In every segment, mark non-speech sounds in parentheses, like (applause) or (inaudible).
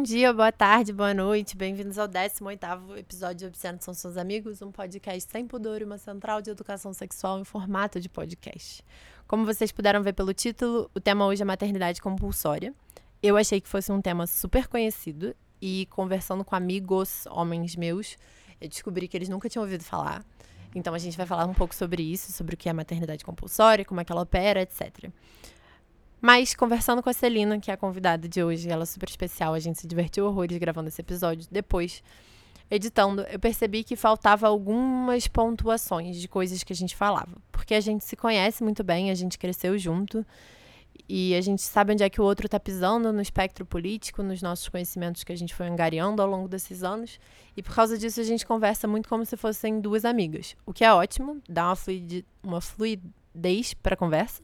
Bom dia, boa tarde, boa noite. Bem-vindos ao 18º episódio de Obsceno São Seus Amigos, um podcast sem pudor e uma central de educação sexual em formato de podcast. Como vocês puderam ver pelo título, o tema hoje é maternidade compulsória. Eu achei que fosse um tema super conhecido e conversando com amigos, homens meus, eu descobri que eles nunca tinham ouvido falar. Então a gente vai falar um pouco sobre isso, sobre o que é maternidade compulsória, como é que ela opera, etc. Mas, conversando com a Celina, que é a convidada de hoje, ela é super especial, a gente se divertiu horrores gravando esse episódio. Depois, editando, eu percebi que faltava algumas pontuações de coisas que a gente falava. Porque a gente se conhece muito bem, a gente cresceu junto. E a gente sabe onde é que o outro está pisando no espectro político, nos nossos conhecimentos que a gente foi angariando ao longo desses anos. E por causa disso a gente conversa muito como se fossem duas amigas. O que é ótimo, dá uma, uma fluidez para a conversa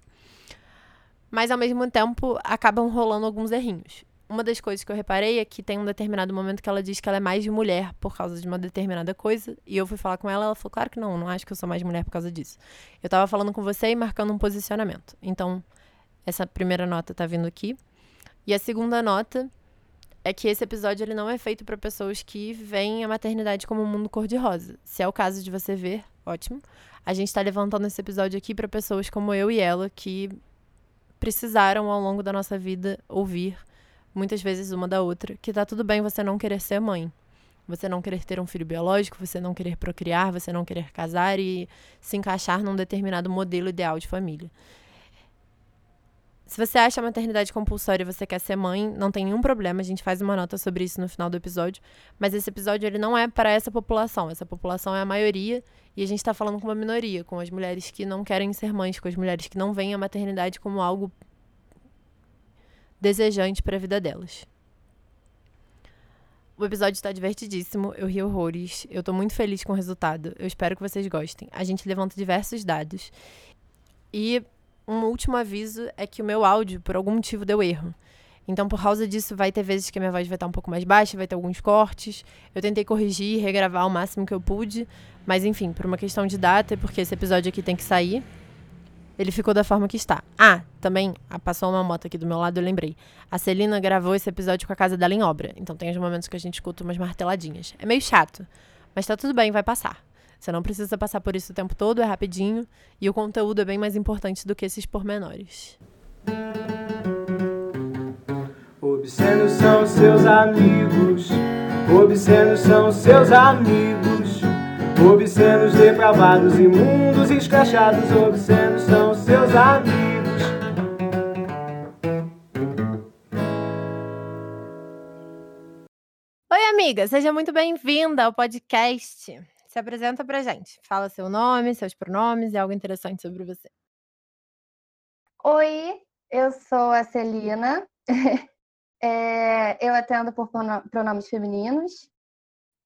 mas ao mesmo tempo acabam rolando alguns errinhos. Uma das coisas que eu reparei é que tem um determinado momento que ela diz que ela é mais mulher por causa de uma determinada coisa. E eu fui falar com ela, ela falou: Claro que não, não acho que eu sou mais mulher por causa disso. Eu tava falando com você e marcando um posicionamento. Então, essa primeira nota tá vindo aqui. E a segunda nota é que esse episódio ele não é feito para pessoas que veem a maternidade como um mundo cor-de-rosa. Se é o caso de você ver, ótimo. A gente tá levantando esse episódio aqui para pessoas como eu e ela que precisaram ao longo da nossa vida ouvir, muitas vezes uma da outra, que tá tudo bem você não querer ser mãe. Você não querer ter um filho biológico, você não querer procriar, você não querer casar e se encaixar num determinado modelo ideal de família. Se você acha a maternidade compulsória e você quer ser mãe, não tem nenhum problema, a gente faz uma nota sobre isso no final do episódio. Mas esse episódio ele não é para essa população. Essa população é a maioria e a gente está falando com uma minoria, com as mulheres que não querem ser mães, com as mulheres que não veem a maternidade como algo desejante para a vida delas. O episódio está divertidíssimo, eu ri horrores, eu estou muito feliz com o resultado, eu espero que vocês gostem. A gente levanta diversos dados e um último aviso é que o meu áudio, por algum motivo, deu erro. Então, por causa disso, vai ter vezes que a minha voz vai estar um pouco mais baixa, vai ter alguns cortes. Eu tentei corrigir, regravar o máximo que eu pude, mas enfim, por uma questão de data, porque esse episódio aqui tem que sair, ele ficou da forma que está. Ah, também, ah, passou uma moto aqui do meu lado, eu lembrei. A Celina gravou esse episódio com a casa dela em obra, então tem os momentos que a gente escuta umas marteladinhas. É meio chato, mas tá tudo bem, vai passar. Você não precisa passar por isso o tempo todo, é rapidinho. E o conteúdo é bem mais importante do que esses pormenores. Obscenos são seus amigos. Obscenos são seus amigos. Obscenos, depravados, imundos, escrachados. Obscenos são seus amigos. Oi, amiga, seja muito bem-vinda ao podcast. Se apresenta pra gente. Fala seu nome, seus pronomes e algo interessante sobre você. Oi, eu sou a Celina. (laughs) é, eu atendo por pronomes femininos.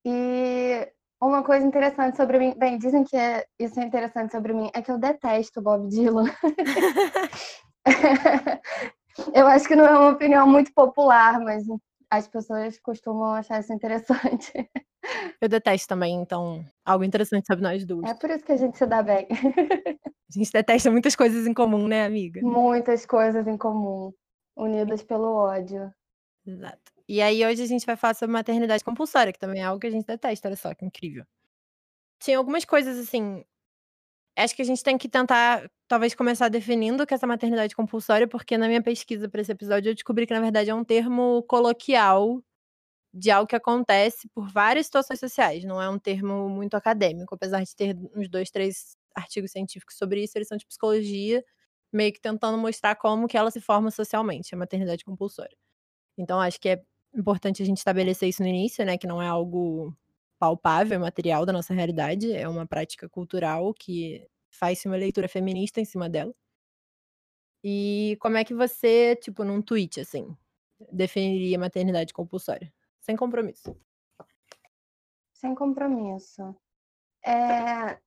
E uma coisa interessante sobre mim, bem, dizem que é, isso é interessante sobre mim, é que eu detesto Bob Dylan. (laughs) eu acho que não é uma opinião muito popular, mas as pessoas costumam achar isso interessante. Eu detesto também, então, algo interessante sobre nós duas. É por isso que a gente se dá bem. (laughs) A gente detesta muitas coisas em comum, né, amiga? Muitas coisas em comum, unidas pelo ódio. Exato. E aí, hoje a gente vai falar sobre maternidade compulsória, que também é algo que a gente detesta, olha só que incrível. Tinha algumas coisas assim. Acho que a gente tem que tentar, talvez, começar definindo o que é essa maternidade compulsória, porque na minha pesquisa para esse episódio eu descobri que, na verdade, é um termo coloquial de algo que acontece por várias situações sociais, não é um termo muito acadêmico, apesar de ter uns dois, três artigos científicos sobre isso, eles são de psicologia, meio que tentando mostrar como que ela se forma socialmente, a maternidade compulsória. Então, acho que é importante a gente estabelecer isso no início, né, que não é algo palpável, material da nossa realidade, é uma prática cultural que faz-se uma leitura feminista em cima dela. E como é que você, tipo, num tweet, assim, definiria maternidade compulsória? Sem compromisso. Sem compromisso. É,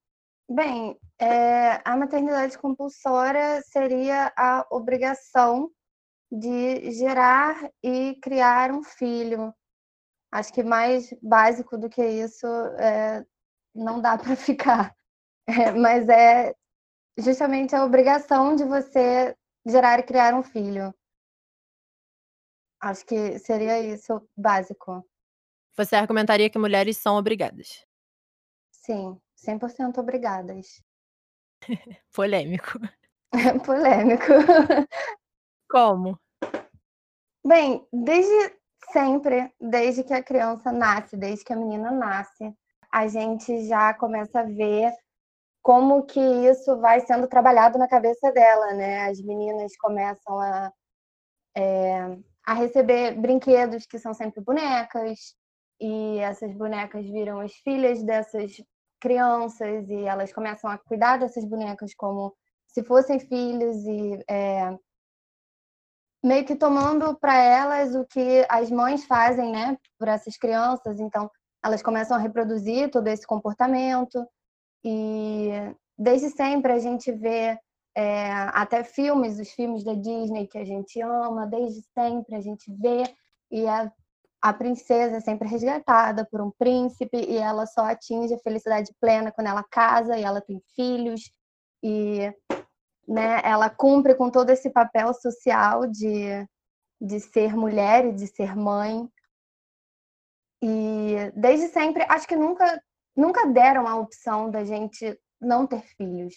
bem, é, a maternidade compulsória seria a obrigação de gerar e criar um filho. Acho que mais básico do que isso é, não dá para (laughs) ficar. É, mas é justamente a obrigação de você gerar e criar um filho. Acho que seria isso básico. Você argumentaria que mulheres são obrigadas? Sim, 100% obrigadas. (laughs) Polêmico. (laughs) Polêmico. Como? Bem, desde sempre, desde que a criança nasce, desde que a menina nasce, a gente já começa a ver como que isso vai sendo trabalhado na cabeça dela, né? As meninas começam a, é, a receber brinquedos que são sempre bonecas, e essas bonecas viram as filhas dessas crianças, e elas começam a cuidar dessas bonecas como se fossem filhos, e é, meio que tomando para elas o que as mães fazem, né, por essas crianças. Então, elas começam a reproduzir todo esse comportamento e desde sempre a gente vê é, até filmes, os filmes da Disney que a gente ama, desde sempre a gente vê e a, a princesa é sempre resgatada por um príncipe e ela só atinge a felicidade plena quando ela casa e ela tem filhos e né, ela cumpre com todo esse papel social de, de ser mulher e de ser mãe. E desde sempre, acho que nunca, nunca deram a opção da gente não ter filhos.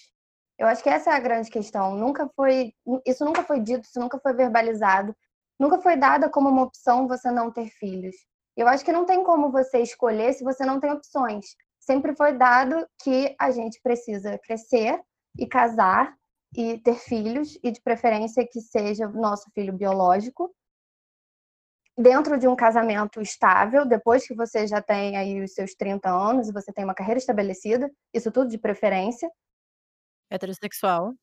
Eu acho que essa é a grande questão. Nunca foi, isso nunca foi dito, isso nunca foi verbalizado, nunca foi dada como uma opção você não ter filhos. Eu acho que não tem como você escolher se você não tem opções. Sempre foi dado que a gente precisa crescer e casar e ter filhos, e de preferência que seja nosso filho biológico, dentro de um casamento estável, depois que você já tem aí os seus 30 anos e você tem uma carreira estabelecida, isso tudo de preferência. Heterossexual.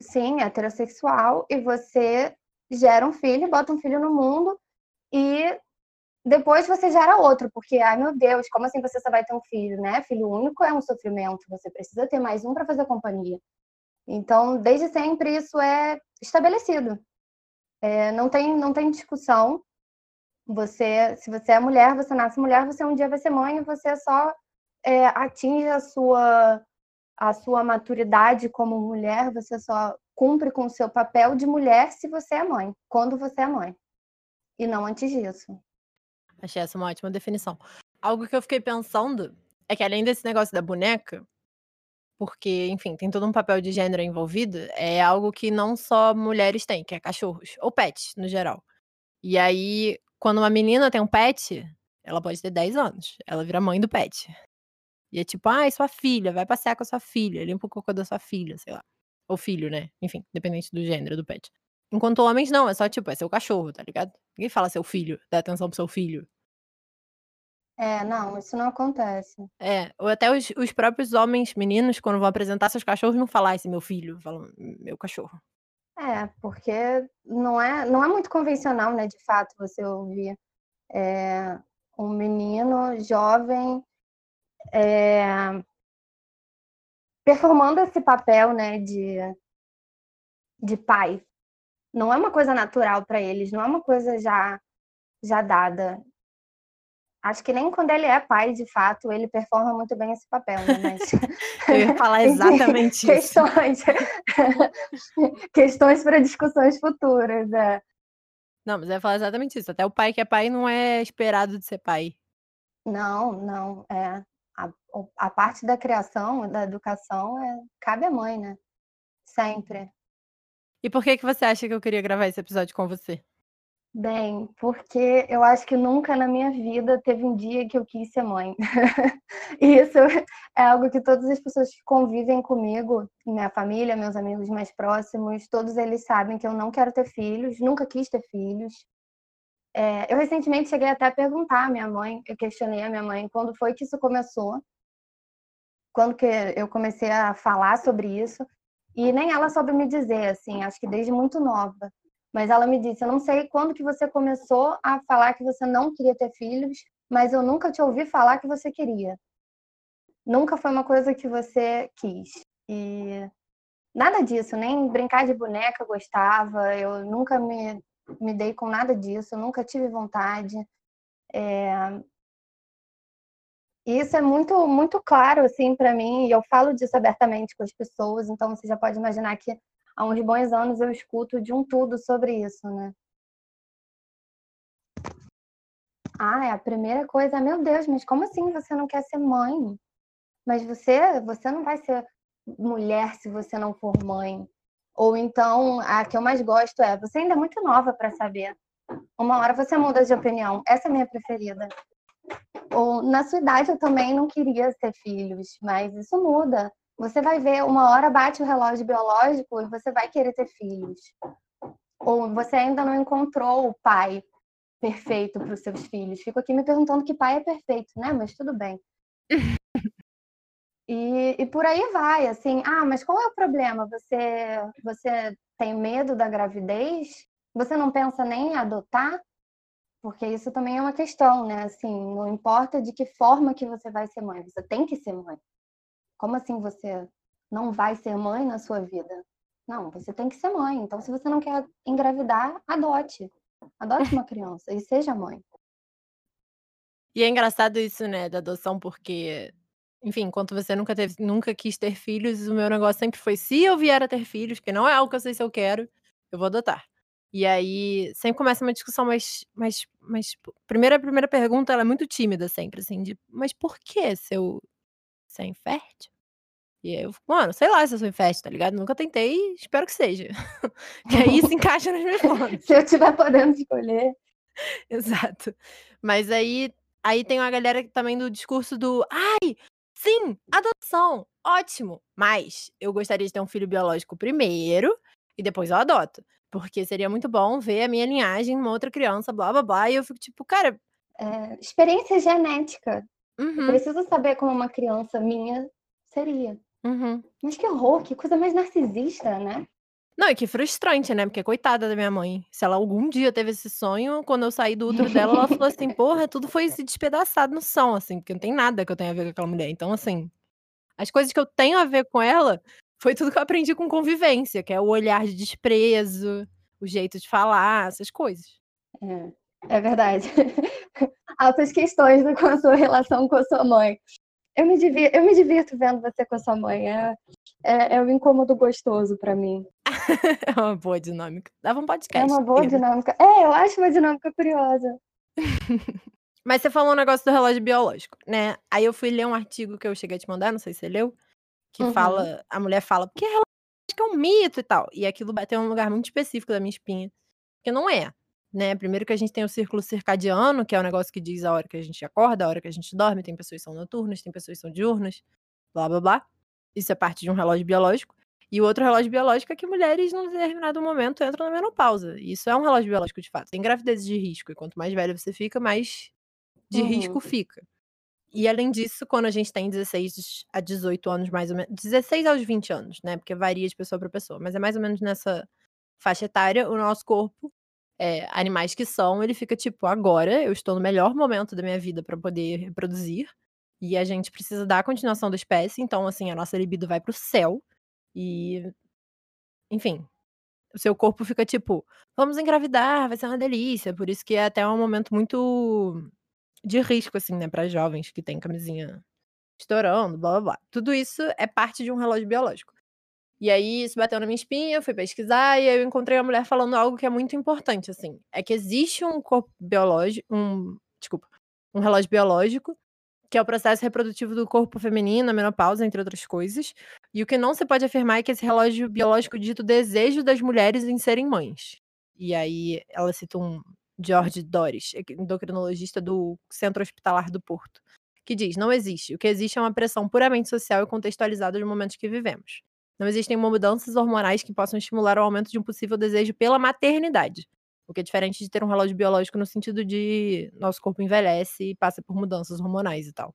Sim, heterossexual, e você gera um filho, bota um filho no mundo e depois você gera outro, porque, ai meu Deus, como assim você só vai ter um filho, né? Filho único é um sofrimento, você precisa ter mais um para fazer companhia. Então, desde sempre isso é estabelecido. É, não, tem, não tem discussão. Você, se você é mulher, você nasce mulher, você um dia vai ser mãe e você só é, atinge a sua, a sua maturidade como mulher, você só cumpre com o seu papel de mulher se você é mãe, quando você é mãe. E não antes disso. Achei essa uma ótima definição. Algo que eu fiquei pensando é que além desse negócio da boneca, porque, enfim, tem todo um papel de gênero envolvido, é algo que não só mulheres têm, que é cachorros, ou pets, no geral. E aí, quando uma menina tem um pet, ela pode ter 10 anos, ela vira mãe do pet. E é tipo, ai, ah, sua filha, vai passear com a sua filha, limpa o cocô da sua filha, sei lá. Ou filho, né? Enfim, dependente do gênero do pet. Enquanto homens, não, é só tipo, é seu cachorro, tá ligado? Ninguém fala seu filho, dá atenção pro seu filho. É, não, isso não acontece. É, ou até os, os próprios homens, meninos, quando vão apresentar seus cachorros, não falar esse meu filho, falam meu cachorro. É, porque não é, não é muito convencional, né, de fato, você ouvir é, um menino jovem é, performando esse papel, né, de, de pai. Não é uma coisa natural para eles, não é uma coisa já já dada. Acho que nem quando ele é pai, de fato, ele performa muito bem esse papel, né? Mas... (laughs) Eu ia falar (laughs) exatamente isso. Questões, (laughs) questões para discussões futuras. É. Não, mas eu ia falar exatamente isso. Até o pai que é pai não é esperado de ser pai. Não, não. É. A, parte da criação, da educação, é, cabe à mãe, né? Sempre. E por que, que você acha que eu queria gravar esse episódio com você? Bem, porque eu acho que nunca na minha vida teve um dia que eu quis ser mãe. (laughs) isso é algo que todas as pessoas que convivem comigo, minha família, meus amigos mais próximos, todos eles sabem que eu não quero ter filhos, nunca quis ter filhos. É, eu recentemente cheguei até a perguntar à minha mãe, eu questionei a minha mãe quando foi que isso começou, quando que eu comecei a falar sobre isso, e nem ela soube me dizer, assim, acho que desde muito nova. Mas ela me disse: Eu não sei quando que você começou a falar que você não queria ter filhos, mas eu nunca te ouvi falar que você queria. Nunca foi uma coisa que você quis. E nada disso, nem brincar de boneca gostava, eu nunca me, me dei com nada disso, nunca tive vontade. É... Isso é muito, muito claro, assim, para mim, e eu falo disso abertamente com as pessoas, então você já pode imaginar que há uns bons anos eu escuto de um tudo sobre isso, né? Ah, é a primeira coisa, meu Deus, mas como assim você não quer ser mãe? Mas você, você não vai ser mulher se você não for mãe. Ou então, a que eu mais gosto é, você ainda é muito nova para saber. Uma hora você muda de opinião. Essa é a minha preferida. Ou na sua idade eu também não queria ter filhos, mas isso muda. Você vai ver, uma hora bate o relógio biológico e você vai querer ter filhos. Ou você ainda não encontrou o pai perfeito para os seus filhos. Fico aqui me perguntando que pai é perfeito, né? Mas tudo bem. (laughs) E, e, por aí vai, assim, ah, mas qual é o problema? Você, você tem medo da gravidez? Você não pensa nem em adotar? Porque isso também é uma questão, né? Assim, não importa de que forma que você vai ser mãe, você tem que ser mãe. Como assim você não vai ser mãe na sua vida? Não, você tem que ser mãe. Então, se você não quer engravidar, adote. Adote uma criança e seja mãe. E é engraçado isso, né, da adoção, porque, enfim, enquanto você nunca teve, nunca quis ter filhos, o meu negócio sempre foi: se eu vier a ter filhos, que não é algo que eu sei se eu quero, eu vou adotar. E aí sempre começa uma discussão mais. mais, mais primeira, a primeira pergunta ela é muito tímida sempre, assim, de mas por que se eu. Se é infértil? E aí eu mano, sei lá se eu sou infértil, tá ligado? Nunca tentei, espero que seja. (laughs) que aí se encaixa nos meus planos. se eu tiver podendo escolher. (laughs) Exato. Mas aí, aí tem uma galera também do discurso do ai, sim, adoção, ótimo. Mas eu gostaria de ter um filho biológico primeiro e depois eu adoto. Porque seria muito bom ver a minha linhagem numa outra criança, blá blá blá. E eu fico tipo, cara. É, experiência genética. Uhum. Eu preciso saber como uma criança minha seria. Uhum. Mas que horror, que coisa mais narcisista, né? Não, e que frustrante, né? Porque coitada da minha mãe. Se ela algum dia teve esse sonho, quando eu saí do útero dela, ela falou assim: porra, tudo foi se despedaçado no som, assim, porque não tem nada que eu tenha a ver com aquela mulher. Então, assim, as coisas que eu tenho a ver com ela foi tudo que eu aprendi com convivência, que é o olhar de desprezo, o jeito de falar, essas coisas. É, é verdade. (laughs) Altas questões com a sua relação com a sua mãe. Eu me, divirto, eu me divirto vendo você com a sua mãe. É, é, é um incômodo gostoso para mim. (laughs) é uma boa dinâmica. Dava um podcast. É uma boa dinâmica. É, eu acho uma dinâmica curiosa. (laughs) Mas você falou um negócio do relógio biológico, né? Aí eu fui ler um artigo que eu cheguei a te mandar, não sei se você leu, que uhum. fala, a mulher fala, porque relógio é um mito e tal. E aquilo bateu um lugar muito específico da minha espinha. Porque não é. Né? Primeiro que a gente tem o círculo circadiano, que é o negócio que diz a hora que a gente acorda, a hora que a gente dorme. Tem pessoas que são noturnas, tem pessoas que são diurnas, blá blá blá. Isso é parte de um relógio biológico. E o outro relógio biológico é que mulheres, num determinado momento, entram na menopausa. Isso é um relógio biológico de fato. Tem gravidez de risco. E quanto mais velha você fica, mais de uhum. risco fica. E além disso, quando a gente tem 16 a 18 anos, mais ou menos. 16 aos 20 anos, né? Porque varia de pessoa para pessoa. Mas é mais ou menos nessa faixa etária, o nosso corpo é, animais que são, ele fica tipo, agora eu estou no melhor momento da minha vida para poder reproduzir. E a gente precisa dar a continuação da espécie, então, assim, a nossa libido vai pro céu. E. Enfim. O seu corpo fica tipo, vamos engravidar, vai ser uma delícia. Por isso que é até um momento muito de risco, assim, né, para jovens que têm camisinha estourando, blá blá blá. Tudo isso é parte de um relógio biológico. E aí isso bateu na minha espinha, fui pesquisar e aí eu encontrei uma mulher falando algo que é muito importante, assim. É que existe um corpo biológico, um, desculpa, um relógio biológico, que é o processo reprodutivo do corpo feminino, a menopausa, entre outras coisas. E o que não se pode afirmar é que esse relógio biológico dita o desejo das mulheres em serem mães. E aí ela cita um George Doris, endocrinologista do Centro Hospitalar do Porto, que diz: não existe. O que existe é uma pressão puramente social e contextualizada dos momentos que vivemos. Não existem mudanças hormonais que possam estimular o aumento de um possível desejo pela maternidade. O que é diferente de ter um relógio biológico no sentido de nosso corpo envelhece e passa por mudanças hormonais e tal.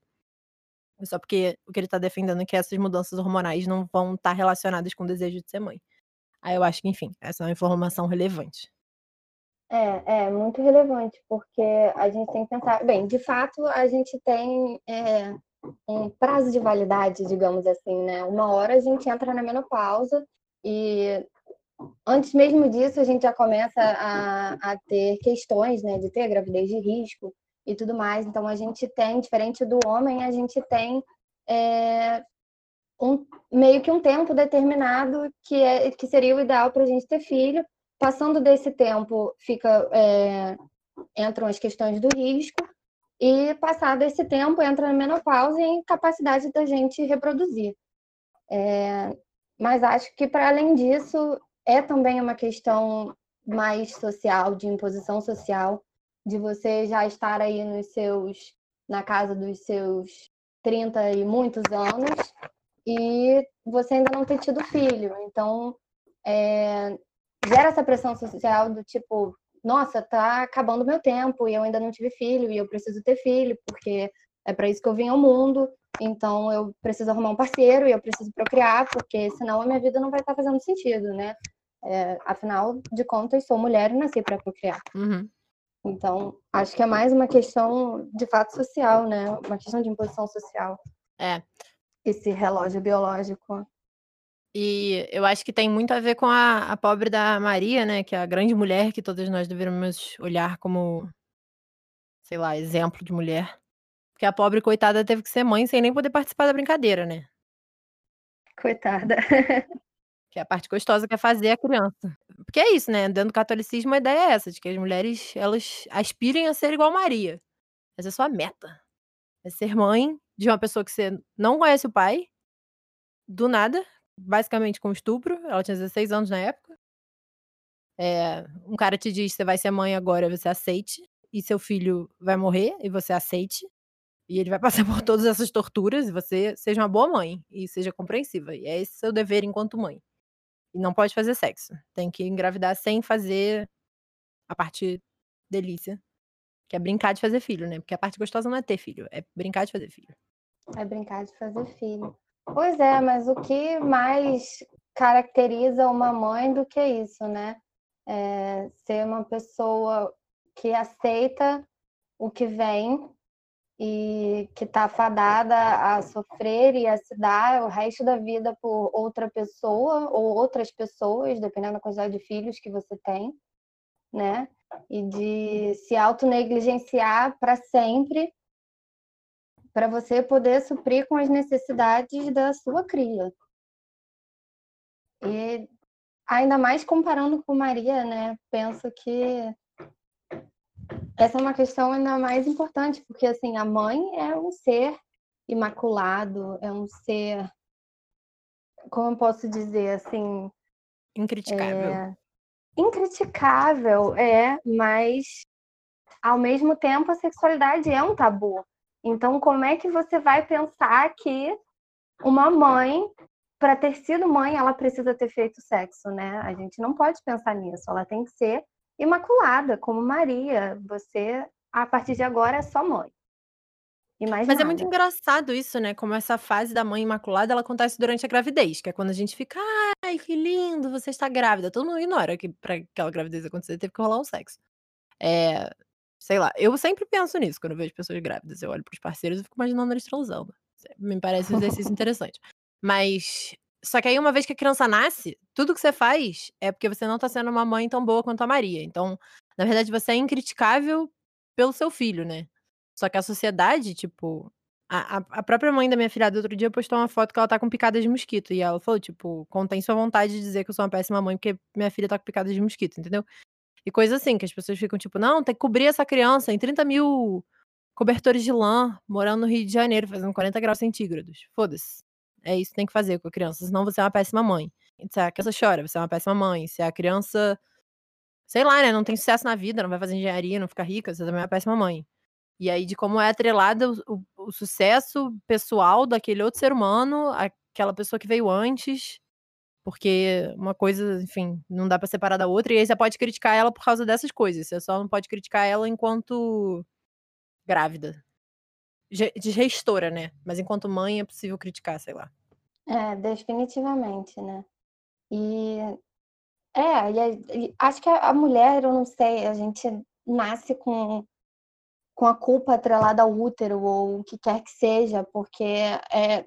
É só porque o que ele está defendendo é que essas mudanças hormonais não vão estar tá relacionadas com o desejo de ser mãe. Aí eu acho que, enfim, essa é uma informação relevante. É, é muito relevante, porque a gente tem que pensar. Bem, de fato, a gente tem é, um prazo de validade, digamos assim, né? Uma hora a gente entra na menopausa e antes mesmo disso a gente já começa a, a ter questões, né? De ter gravidez de risco e tudo mais. Então a gente tem, diferente do homem, a gente tem é, um, meio que um tempo determinado que, é, que seria o ideal para a gente ter filho. Passando desse tempo, fica é, entram as questões do risco e passado esse tempo entra na menopausa e incapacidade da gente reproduzir. É, mas acho que para além disso é também uma questão mais social, de imposição social, de você já estar aí nos seus na casa dos seus 30 e muitos anos e você ainda não ter tido filho. Então, é, gera essa pressão social do tipo, nossa, tá acabando meu tempo e eu ainda não tive filho e eu preciso ter filho porque é para isso que eu vim ao mundo. Então eu preciso arrumar um parceiro e eu preciso procriar porque senão a minha vida não vai estar tá fazendo sentido, né? É, afinal de contas, sou mulher e nasci para procriar. Uhum. Então, acho que é mais uma questão de fato social, né? Uma questão de imposição social. É. Esse relógio biológico. E eu acho que tem muito a ver com a, a pobre da Maria, né? Que é a grande mulher que todas nós deveríamos olhar como, sei lá, exemplo de mulher. Porque a pobre coitada teve que ser mãe sem nem poder participar da brincadeira, né? Coitada. (laughs) Que é a parte gostosa que é fazer a criança. Porque é isso, né? Dentro do catolicismo, a ideia é essa, de que as mulheres, elas aspirem a ser igual Maria. Essa é a sua meta. É ser mãe de uma pessoa que você não conhece o pai, do nada, basicamente com estupro. Ela tinha 16 anos na época. É, um cara te diz: você vai ser mãe agora, você aceite. E seu filho vai morrer, e você aceite. E ele vai (laughs) passar por todas essas torturas, e você seja uma boa mãe. E seja compreensiva. E é esse seu dever enquanto mãe. E não pode fazer sexo. Tem que engravidar sem fazer a parte delícia. Que é brincar de fazer filho, né? Porque a parte gostosa não é ter filho, é brincar de fazer filho. É brincar de fazer filho. Pois é, mas o que mais caracteriza uma mãe do que isso, né? É ser uma pessoa que aceita o que vem e que está fadada a sofrer e a se dar o resto da vida por outra pessoa ou outras pessoas, dependendo da quantidade de filhos que você tem, né? E de se autonegligenciar para sempre para você poder suprir com as necessidades da sua cria. E ainda mais comparando com Maria, né? Penso que essa é uma questão ainda mais importante, porque assim, a mãe é um ser imaculado, é um ser como eu posso dizer assim, incriticável. É... Incriticável, é, mas ao mesmo tempo a sexualidade é um tabu. Então, como é que você vai pensar que uma mãe, para ter sido mãe, ela precisa ter feito sexo, né? A gente não pode pensar nisso. Ela tem que ser imaculada, como Maria. Você, a partir de agora, é só mãe. Mas nada. é muito engraçado isso, né? Como essa fase da mãe imaculada, ela acontece durante a gravidez, que é quando a gente fica, ai, que lindo, você está grávida. Todo mundo ignora que para aquela gravidez acontecer teve que rolar um sexo. É, Sei lá, eu sempre penso nisso quando eu vejo pessoas grávidas. Eu olho pros parceiros e fico imaginando eles transando. Me parece um exercício (laughs) interessante. Mas. Só que aí, uma vez que a criança nasce, tudo que você faz é porque você não tá sendo uma mãe tão boa quanto a Maria. Então, na verdade, você é incriticável pelo seu filho, né? Só que a sociedade, tipo. A, a própria mãe da minha filha do outro dia postou uma foto que ela tá com picadas de mosquito. E ela falou, tipo, contém sua vontade de dizer que eu sou uma péssima mãe porque minha filha tá com picadas de mosquito, entendeu? E coisa assim, que as pessoas ficam tipo, não, tem que cobrir essa criança em 30 mil cobertores de lã, morando no Rio de Janeiro, fazendo 40 graus centígrados. Foda-se. É isso que tem que fazer com a criança, senão você é uma péssima mãe. Se a criança chora, você é uma péssima mãe. Se a criança, sei lá, né, não tem sucesso na vida, não vai fazer engenharia, não fica rica, você também é uma péssima mãe. E aí, de como é atrelado o, o sucesso pessoal daquele outro ser humano, aquela pessoa que veio antes, porque uma coisa, enfim, não dá para separar da outra, e aí você pode criticar ela por causa dessas coisas. Você só não pode criticar ela enquanto grávida. De gestora, né? Mas enquanto mãe é possível criticar, sei lá. É, definitivamente, né? E é, e, e acho que a, a mulher, eu não sei, a gente nasce com com a culpa atrelada ao útero ou o que quer que seja, porque é,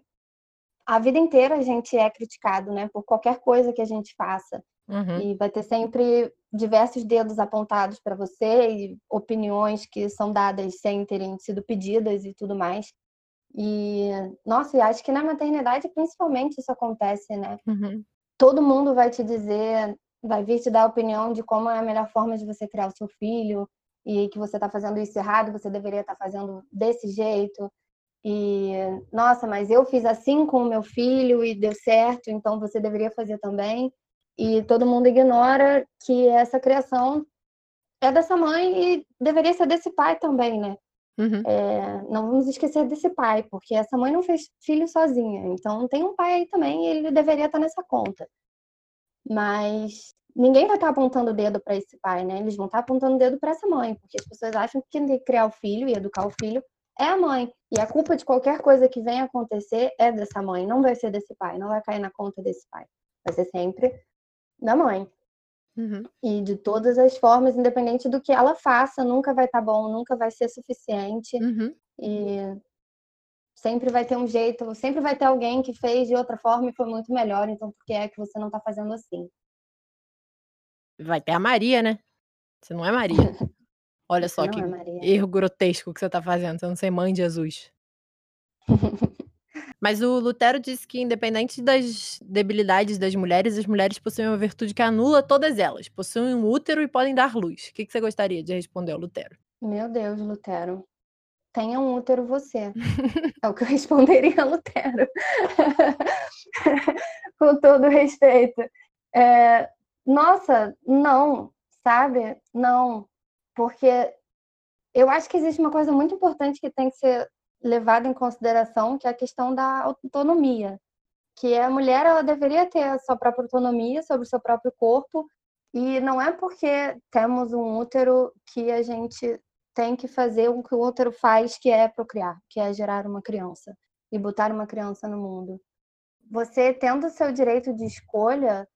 a vida inteira a gente é criticado, né, por qualquer coisa que a gente faça. Uhum. E vai ter sempre diversos dedos apontados para você e opiniões que são dadas sem terem sido pedidas e tudo mais. E, nossa, e acho que na maternidade principalmente isso acontece, né? Uhum. Todo mundo vai te dizer, vai vir te dar opinião de como é a melhor forma de você criar o seu filho, e que você está fazendo isso errado, você deveria estar tá fazendo desse jeito. E, nossa, mas eu fiz assim com o meu filho e deu certo, então você deveria fazer também. E todo mundo ignora que essa criação é dessa mãe e deveria ser desse pai também, né? Uhum. É, não vamos esquecer desse pai, porque essa mãe não fez filho sozinha. Então tem um pai aí também e ele deveria estar nessa conta. Mas ninguém vai estar apontando o dedo para esse pai, né? Eles vão estar apontando o dedo para essa mãe, porque as pessoas acham que tem que criar o filho e educar o filho é a mãe. E a culpa de qualquer coisa que venha acontecer é dessa mãe, não vai ser desse pai, não vai cair na conta desse pai. Vai ser sempre da mãe. Uhum. E de todas as formas, independente do que ela faça, nunca vai estar tá bom, nunca vai ser suficiente. Uhum. E sempre vai ter um jeito, sempre vai ter alguém que fez de outra forma e foi muito melhor, então por que é que você não está fazendo assim? Vai ter a Maria, né? Você não é Maria. (laughs) Olha só que é erro grotesco que você está fazendo, você não ser mãe de Jesus. (laughs) Mas o Lutero disse que, independente das debilidades das mulheres, as mulheres possuem uma virtude que anula todas elas. Possuem um útero e podem dar luz. O que, que você gostaria de responder ao Lutero? Meu Deus, Lutero. Tenha um útero você. é o que eu (laughs) responderia a Lutero. (laughs) Com todo respeito. É, nossa, não, sabe? Não. Porque eu acho que existe uma coisa muito importante que tem que ser levada em consideração, que é a questão da autonomia, que a mulher ela deveria ter a sua própria autonomia sobre o seu próprio corpo, e não é porque temos um útero que a gente tem que fazer o que o útero faz, que é procriar, que é gerar uma criança e botar uma criança no mundo. Você tendo o seu direito de escolha,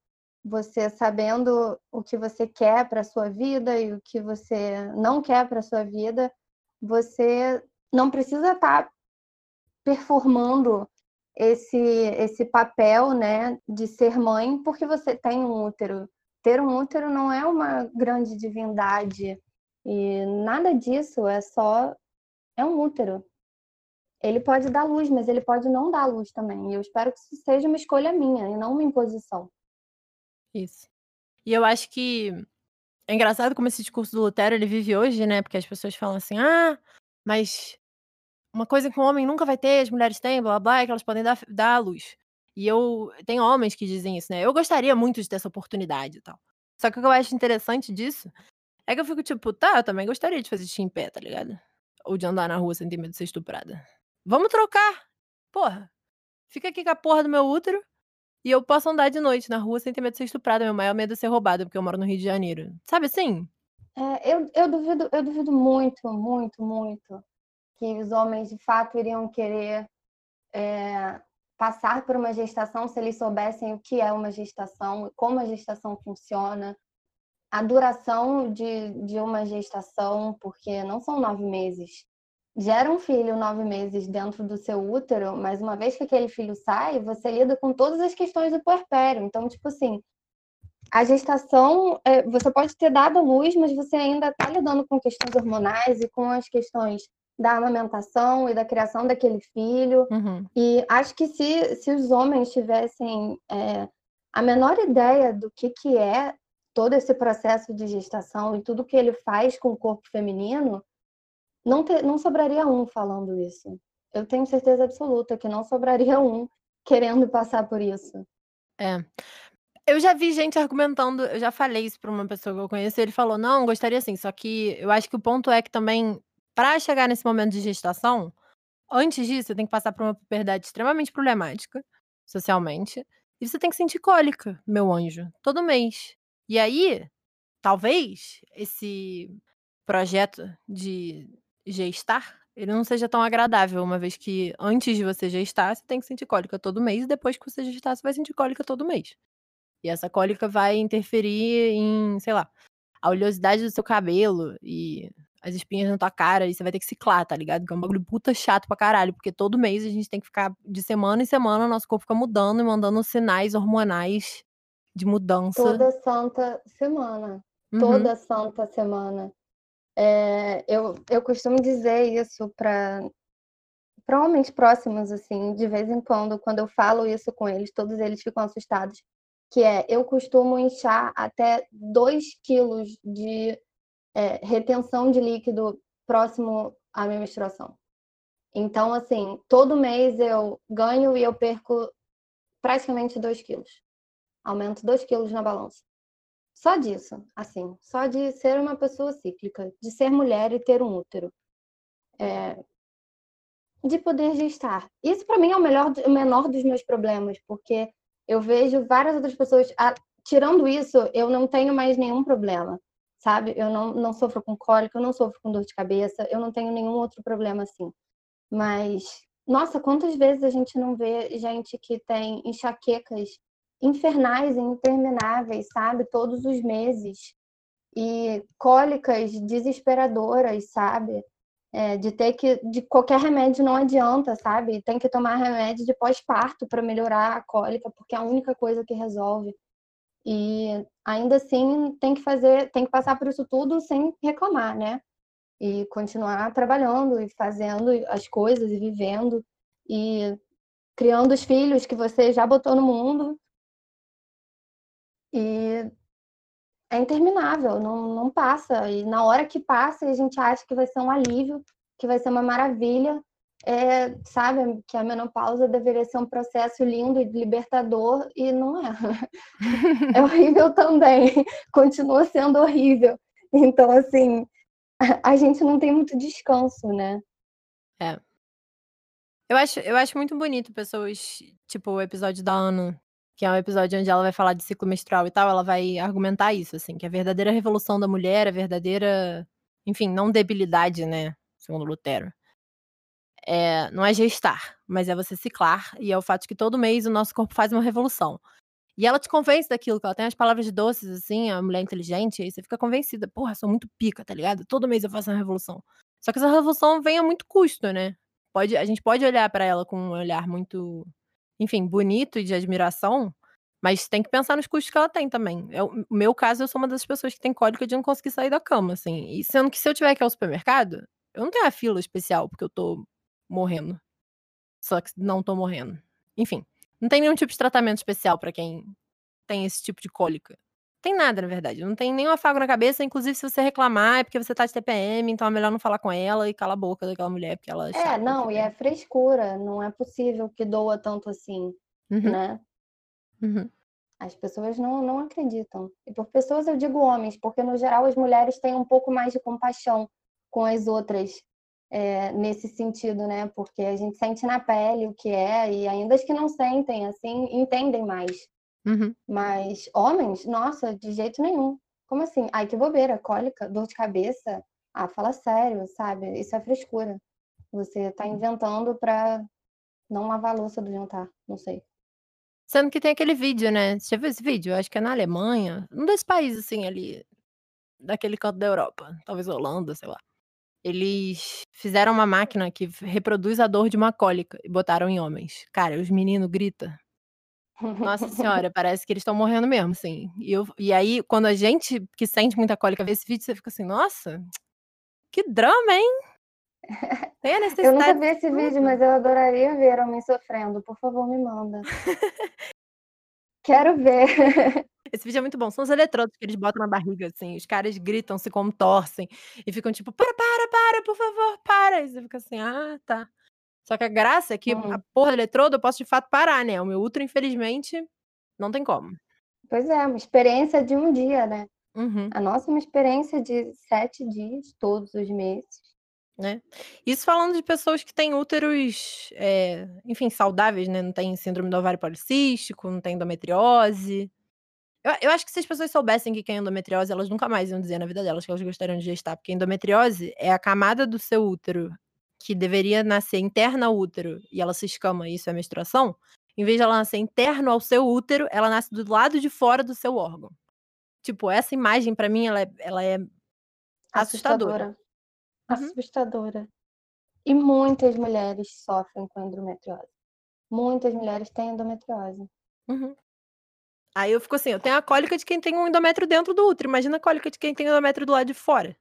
você sabendo o que você quer para sua vida e o que você não quer para sua vida, você não precisa estar tá performando esse esse papel, né, de ser mãe porque você tem um útero. Ter um útero não é uma grande divindade e nada disso, é só é um útero. Ele pode dar luz, mas ele pode não dar luz também. E eu espero que isso seja uma escolha minha e não uma imposição. Isso. E eu acho que é engraçado como esse discurso do Lutero ele vive hoje, né? Porque as pessoas falam assim: "Ah, mas uma coisa que um homem nunca vai ter, as mulheres têm, blá blá, é que elas podem dar, dar à luz. E eu. Tem homens que dizem isso, né? Eu gostaria muito de ter essa oportunidade e tal. Só que o que eu acho interessante disso é que eu fico tipo, tá, eu também gostaria de fazer xixi em pé, tá ligado? Ou de andar na rua sem ter medo de ser estuprada. Vamos trocar! Porra! Fica aqui com a porra do meu útero e eu posso andar de noite na rua sem ter medo de ser estuprada. Meu maior medo é ser roubada, porque eu moro no Rio de Janeiro. Sabe assim? É, eu, eu, duvido, eu duvido muito, muito, muito que os homens de fato iriam querer é, passar por uma gestação se eles soubessem o que é uma gestação, como a gestação funciona, a duração de, de uma gestação, porque não são nove meses. Gera um filho nove meses dentro do seu útero, mas uma vez que aquele filho sai, você lida com todas as questões do puerpério. Então, tipo assim, a gestação, é, você pode ter dado a luz, mas você ainda está lidando com questões hormonais e com as questões da amamentação e da criação daquele filho. Uhum. E acho que se, se os homens tivessem é, a menor ideia do que, que é todo esse processo de gestação e tudo que ele faz com o corpo feminino, não, ter, não sobraria um falando isso. Eu tenho certeza absoluta que não sobraria um querendo passar por isso. É. Eu já vi gente argumentando, eu já falei isso para uma pessoa que eu conheço, ele falou: não, gostaria sim, só que eu acho que o ponto é que também para chegar nesse momento de gestação, antes disso, você tem que passar por uma puberdade extremamente problemática, socialmente. E você tem que sentir cólica, meu anjo, todo mês. E aí, talvez esse projeto de gestar, ele não seja tão agradável, uma vez que antes de você gestar, você tem que sentir cólica todo mês, e depois que você gestar, você vai sentir cólica todo mês. E essa cólica vai interferir em, sei lá, a oleosidade do seu cabelo e as espinhas na tua cara e você vai ter que ciclar, tá ligado? Que é um bagulho puta chato pra caralho, porque todo mês a gente tem que ficar de semana em semana, nosso corpo fica mudando e mandando sinais hormonais de mudança. Toda santa semana. Uhum. Toda santa semana. É, eu, eu costumo dizer isso para para homens próximos, assim, de vez em quando, quando eu falo isso com eles, todos eles ficam assustados, que é, eu costumo inchar até 2 quilos de é, retenção de líquido próximo à minha menstruação. Então, assim, todo mês eu ganho e eu perco praticamente 2 quilos. Aumento 2 quilos na balança. Só disso, assim, só de ser uma pessoa cíclica, de ser mulher e ter um útero. É, de poder gestar. Isso para mim é o, melhor, o menor dos meus problemas, porque eu vejo várias outras pessoas. Ah, tirando isso, eu não tenho mais nenhum problema, sabe? Eu não, não sofro com cólica, eu não sofro com dor de cabeça, eu não tenho nenhum outro problema assim. Mas, nossa, quantas vezes a gente não vê gente que tem enxaquecas infernais e intermináveis, sabe? Todos os meses. E cólicas desesperadoras, sabe? É, de ter que. de qualquer remédio não adianta, sabe? Tem que tomar remédio de pós-parto para melhorar a cólica, porque é a única coisa que resolve. E ainda assim tem que fazer, tem que passar por isso tudo sem reclamar, né? E continuar trabalhando e fazendo as coisas e vivendo e criando os filhos que você já botou no mundo. E é interminável, não, não passa. E na hora que passa, a gente acha que vai ser um alívio, que vai ser uma maravilha. É, sabe que a menopausa deveria ser um processo lindo e libertador e não é. (laughs) É horrível também, continua sendo horrível. Então, assim, a gente não tem muito descanso, né? É. Eu acho, eu acho muito bonito pessoas, tipo o episódio da Ana, que é um episódio onde ela vai falar de ciclo menstrual e tal, ela vai argumentar isso, assim, que a verdadeira revolução da mulher, a verdadeira, enfim, não debilidade, né, segundo Lutero, é, não é gestar, mas é você ciclar, e é o fato de que todo mês o nosso corpo faz uma revolução. E ela te convence daquilo, que ela tem as palavras doces, assim, a mulher inteligente, aí você fica convencida, porra, sou muito pica, tá ligado? Todo mês eu faço uma revolução. Só que essa revolução vem a muito custo, né? Pode, a gente pode olhar para ela com um olhar muito enfim, bonito e de admiração, mas tem que pensar nos custos que ela tem também. No meu caso, eu sou uma das pessoas que tem cólica de não conseguir sair da cama, assim. E sendo que se eu tiver que ir ao supermercado, eu não tenho a fila especial porque eu tô morrendo. Só que não tô morrendo. Enfim, não tem nenhum tipo de tratamento especial para quem tem esse tipo de cólica tem nada, na verdade. Não tem nenhum afago na cabeça. Inclusive, se você reclamar, é porque você tá de TPM, então é melhor não falar com ela e cala a boca daquela mulher, porque ela é. É, não, e é frescura. Não é possível que doa tanto assim, uhum. né? Uhum. As pessoas não, não acreditam. E por pessoas eu digo homens, porque no geral as mulheres têm um pouco mais de compaixão com as outras é, nesse sentido, né? Porque a gente sente na pele o que é, e ainda as que não sentem, assim, entendem mais. Uhum. Mas homens, nossa, de jeito nenhum. Como assim? Ai, que bobeira, cólica, dor de cabeça. Ah, fala sério, sabe? Isso é frescura. Você tá inventando pra não lavar a louça do jantar, não sei. Sendo que tem aquele vídeo, né? Você já viu esse vídeo? Eu acho que é na Alemanha. Um desses países, assim, ali. Daquele canto da Europa. Talvez Holanda, sei lá. Eles fizeram uma máquina que reproduz a dor de uma cólica e botaram em homens. Cara, os meninos gritam nossa (laughs) senhora, parece que eles estão morrendo mesmo, assim. E, eu, e aí, quando a gente que sente muita cólica vê esse vídeo, você fica assim, nossa, que drama, hein? Tem a necessidade. Eu nunca vi esse vídeo, mas eu adoraria ver homem sofrendo. Por favor, me manda. Quero ver. (laughs) Esse vídeo é muito bom. São os eletrodos que eles botam na barriga, assim. Os caras gritam, se contorcem e ficam tipo, para, para, para, por favor, para. E você fica assim, ah, tá. Só que a graça é que uhum. a porra do eletrodo eu posso de fato parar, né? O meu útero, infelizmente, não tem como. Pois é, uma experiência de um dia, né? Uhum. A nossa é uma experiência de sete dias, todos os meses. Né? Isso falando de pessoas que têm úteros, é, enfim, saudáveis, né? Não tem síndrome do ovário policístico, não tem endometriose. Eu, eu, acho que se as pessoas soubessem que tem endometriose, elas nunca mais iam dizer na vida delas que elas gostariam de gestar, porque endometriose é a camada do seu útero que deveria nascer interna ao útero e ela se escama, isso é menstruação, em vez de ela nascer interno ao seu útero, ela nasce do lado de fora do seu órgão. Tipo, essa imagem para mim ela é, ela é assustadora. Assustadora. Uhum. E muitas mulheres sofrem com endometriose. Muitas mulheres têm endometriose. Uhum. Aí eu fico assim, eu tenho a cólica de quem tem um endométrio dentro do útero. Imagina a cólica de quem tem endométrio do lado de fora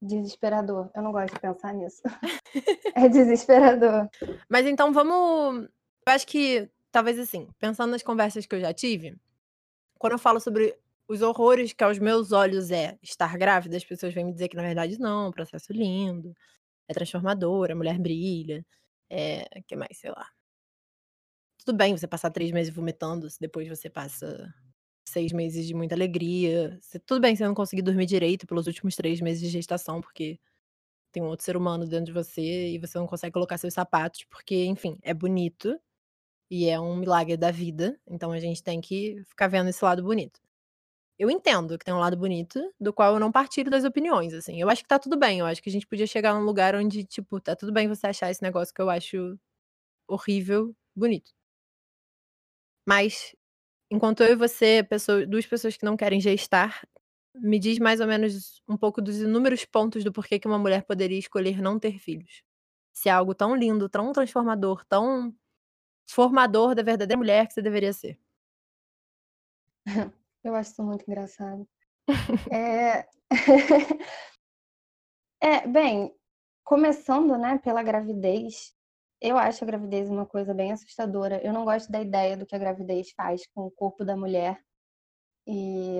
desesperador. Eu não gosto de pensar nisso. (laughs) é desesperador. Mas então vamos. Eu acho que, talvez assim, pensando nas conversas que eu já tive, quando eu falo sobre os horrores que aos meus olhos é estar grávida, as pessoas vêm me dizer que na verdade não, é um processo lindo, é transformador, a mulher brilha, é, que mais, sei lá. Tudo bem você passar três meses vomitando, se depois você passa seis meses de muita alegria. Tudo bem você não conseguir dormir direito pelos últimos três meses de gestação, porque tem um outro ser humano dentro de você e você não consegue colocar seus sapatos, porque, enfim, é bonito e é um milagre da vida. Então a gente tem que ficar vendo esse lado bonito. Eu entendo que tem um lado bonito, do qual eu não partilho das opiniões, assim. Eu acho que tá tudo bem. Eu acho que a gente podia chegar num lugar onde, tipo, tá tudo bem você achar esse negócio que eu acho horrível, bonito. Mas, enquanto eu e você, pessoa, duas pessoas que não querem gestar, me diz mais ou menos um pouco dos inúmeros pontos do porquê que uma mulher poderia escolher não ter filhos. Se é algo tão lindo, tão transformador, tão formador da verdadeira mulher que você deveria ser. (laughs) Eu acho isso muito engraçado. (laughs) é... (laughs) é, bem, começando, né, pela gravidez, eu acho a gravidez uma coisa bem assustadora. Eu não gosto da ideia do que a gravidez faz com o corpo da mulher. E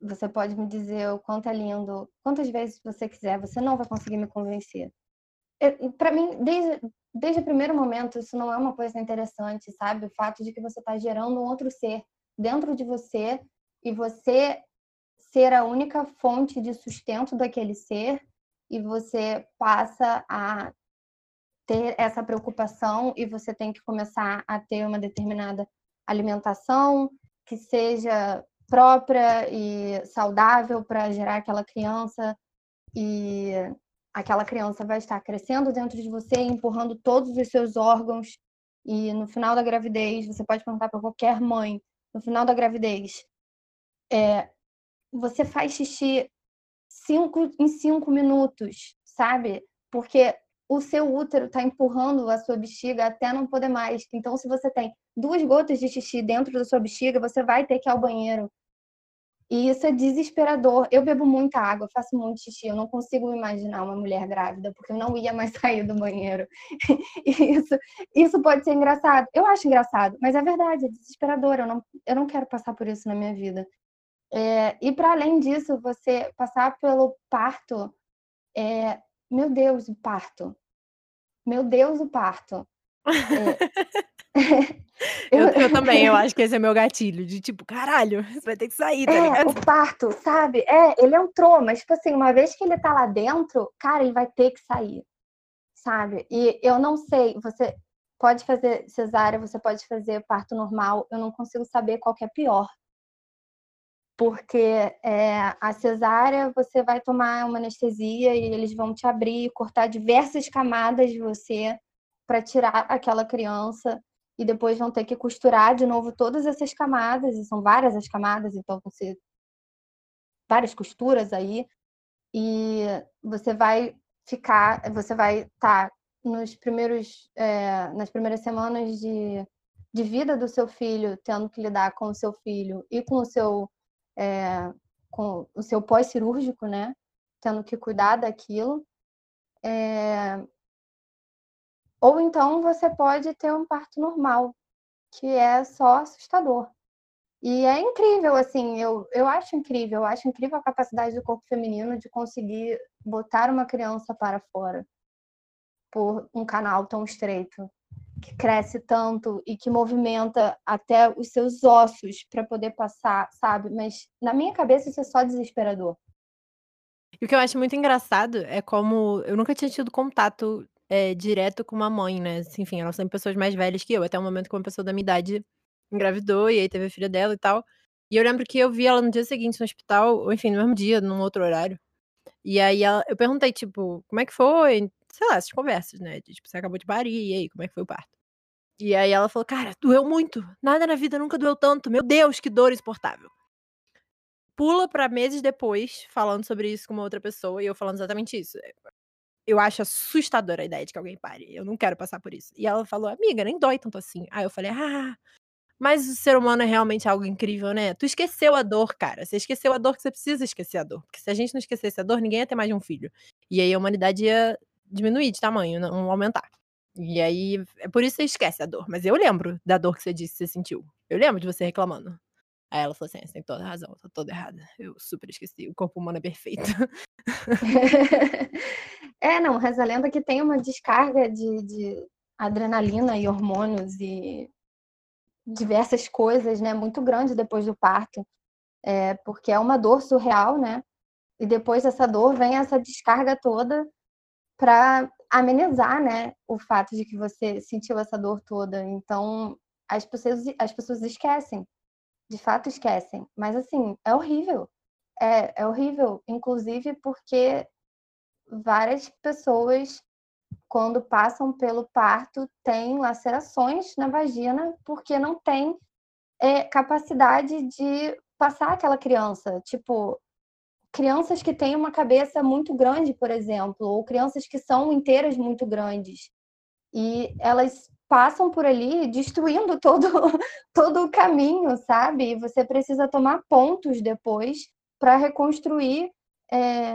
você pode me dizer o quanto é lindo, quantas vezes você quiser, você não vai conseguir me convencer. Para mim, desde, desde o primeiro momento, isso não é uma coisa interessante, sabe? O fato de que você está gerando um outro ser dentro de você e você ser a única fonte de sustento daquele ser e você passa a ter essa preocupação e você tem que começar a ter uma determinada alimentação que seja própria e saudável para gerar aquela criança e aquela criança vai estar crescendo dentro de você, empurrando todos os seus órgãos e no final da gravidez, você pode perguntar para qualquer mãe, no final da gravidez, é, você faz xixi cinco, em cinco minutos, sabe? Porque o seu útero está empurrando a sua bexiga até não poder mais. Então, se você tem duas gotas de xixi dentro da sua bexiga, você vai ter que ir ao banheiro. E isso é desesperador. Eu bebo muita água, faço muito xixi. Eu não consigo imaginar uma mulher grávida, porque eu não ia mais (laughs) sair do banheiro. E isso, isso pode ser engraçado. Eu acho engraçado, mas é verdade, é desesperador. Eu não, eu não quero passar por isso na minha vida. É, e para além disso, você passar pelo parto, é, meu Deus, o parto. Meu Deus, o parto. (laughs) É... (laughs) eu, eu, também, eu (laughs) acho que esse é meu gatilho, de tipo, caralho, você vai ter que sair, tá é, ligado? o parto, sabe? É, ele é um trauma, tipo assim, uma vez que ele tá lá dentro, cara, ele vai ter que sair, sabe? E eu não sei, você pode fazer cesárea, você pode fazer parto normal, eu não consigo saber qual que é pior porque é, a cesárea você vai tomar uma anestesia e eles vão te abrir, cortar diversas camadas de você para tirar aquela criança e depois vão ter que costurar de novo todas essas camadas e são várias as camadas, então você várias costuras aí e você vai ficar, você vai estar tá nos primeiros é, nas primeiras semanas de, de vida do seu filho tendo que lidar com o seu filho e com o seu é, com o seu pós-cirúrgico, né? Tendo que cuidar daquilo. É... Ou então você pode ter um parto normal, que é só assustador. E é incrível, assim, eu, eu acho incrível, eu acho incrível a capacidade do corpo feminino de conseguir botar uma criança para fora por um canal tão estreito que cresce tanto e que movimenta até os seus ossos para poder passar, sabe? Mas na minha cabeça isso é só desesperador. E o que eu acho muito engraçado é como eu nunca tinha tido contato é, direto com uma mãe, né? Enfim, elas são pessoas mais velhas que eu, até o momento que uma pessoa da minha idade engravidou e aí teve a filha dela e tal. E eu lembro que eu vi ela no dia seguinte no hospital, ou enfim, no mesmo dia, num outro horário. E aí ela, eu perguntei, tipo, como é que foi? Sei lá, essas conversas, né? De, tipo, você acabou de parir, e aí, como é que foi o parto? E aí ela falou, cara, doeu muito. Nada na vida nunca doeu tanto. Meu Deus, que dor insuportável. Pula pra meses depois, falando sobre isso com uma outra pessoa, e eu falando exatamente isso. Eu acho assustadora a ideia de que alguém pare. Eu não quero passar por isso. E ela falou, amiga, nem dói tanto assim. Aí eu falei, ah, mas o ser humano é realmente algo incrível, né? Tu esqueceu a dor, cara. Você esqueceu a dor que você precisa esquecer a dor. Porque se a gente não esquecesse a dor, ninguém ia ter mais de um filho. E aí a humanidade ia diminuir de tamanho, não aumentar. E aí, é por isso que você esquece a dor. Mas eu lembro da dor que você disse que você sentiu. Eu lembro de você reclamando. Aí ela falou assim: "É, você tem toda razão, eu tô toda errada. Eu super esqueci, o corpo humano é perfeito. (laughs) É, não, reza a lenda que tem uma descarga de, de adrenalina e hormônios e diversas coisas, né, muito grande depois do parto, é, porque é uma dor surreal, né? E depois dessa dor vem essa descarga toda para amenizar, né, o fato de que você sentiu essa dor toda. Então, as pessoas, as pessoas esquecem, de fato esquecem. Mas assim, é horrível. É, é horrível, inclusive porque várias pessoas, quando passam pelo parto, têm lacerações na vagina porque não tem é, capacidade de passar aquela criança. Tipo, crianças que têm uma cabeça muito grande, por exemplo, ou crianças que são inteiras muito grandes. E elas passam por ali destruindo todo, (laughs) todo o caminho, sabe? E você precisa tomar pontos depois para reconstruir é,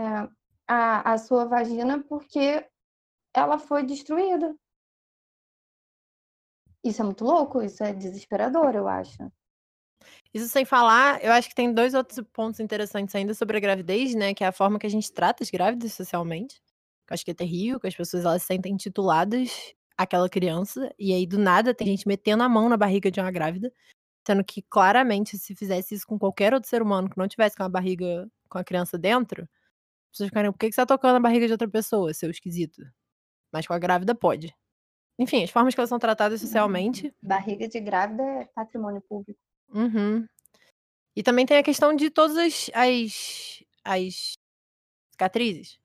a, a sua vagina porque ela foi destruída. Isso é muito louco, isso é desesperador, eu acho. Isso sem falar, eu acho que tem dois outros pontos interessantes ainda sobre a gravidez, né? Que é a forma que a gente trata as grávidas socialmente. Eu acho que é terrível, que as pessoas elas se sentem tituladas aquela criança, e aí do nada tem gente metendo a mão na barriga de uma grávida, sendo que claramente se fizesse isso com qualquer outro ser humano que não tivesse com a barriga com a criança dentro, as pessoas ficariam, por que, que você tá tocando a barriga de outra pessoa, seu esquisito? Mas com a grávida pode. Enfim, as formas que elas são tratadas socialmente. Barriga de grávida é patrimônio público. Uhum. E também tem a questão de todas as, as, as cicatrizes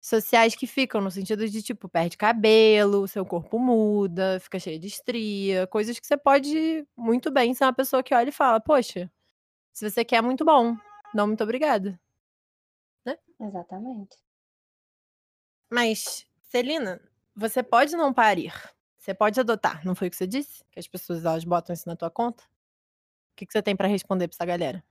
sociais que ficam, no sentido de, tipo, perde cabelo, seu corpo muda, fica cheio de estria, coisas que você pode muito bem ser uma pessoa que olha e fala, poxa, se você quer, muito bom. Não, muito obrigada. Né? Exatamente. Mas, Celina, você pode não parir. Você pode adotar, não foi o que você disse? Que as pessoas elas botam isso na tua conta? Que, que você tem para responder pra essa galera?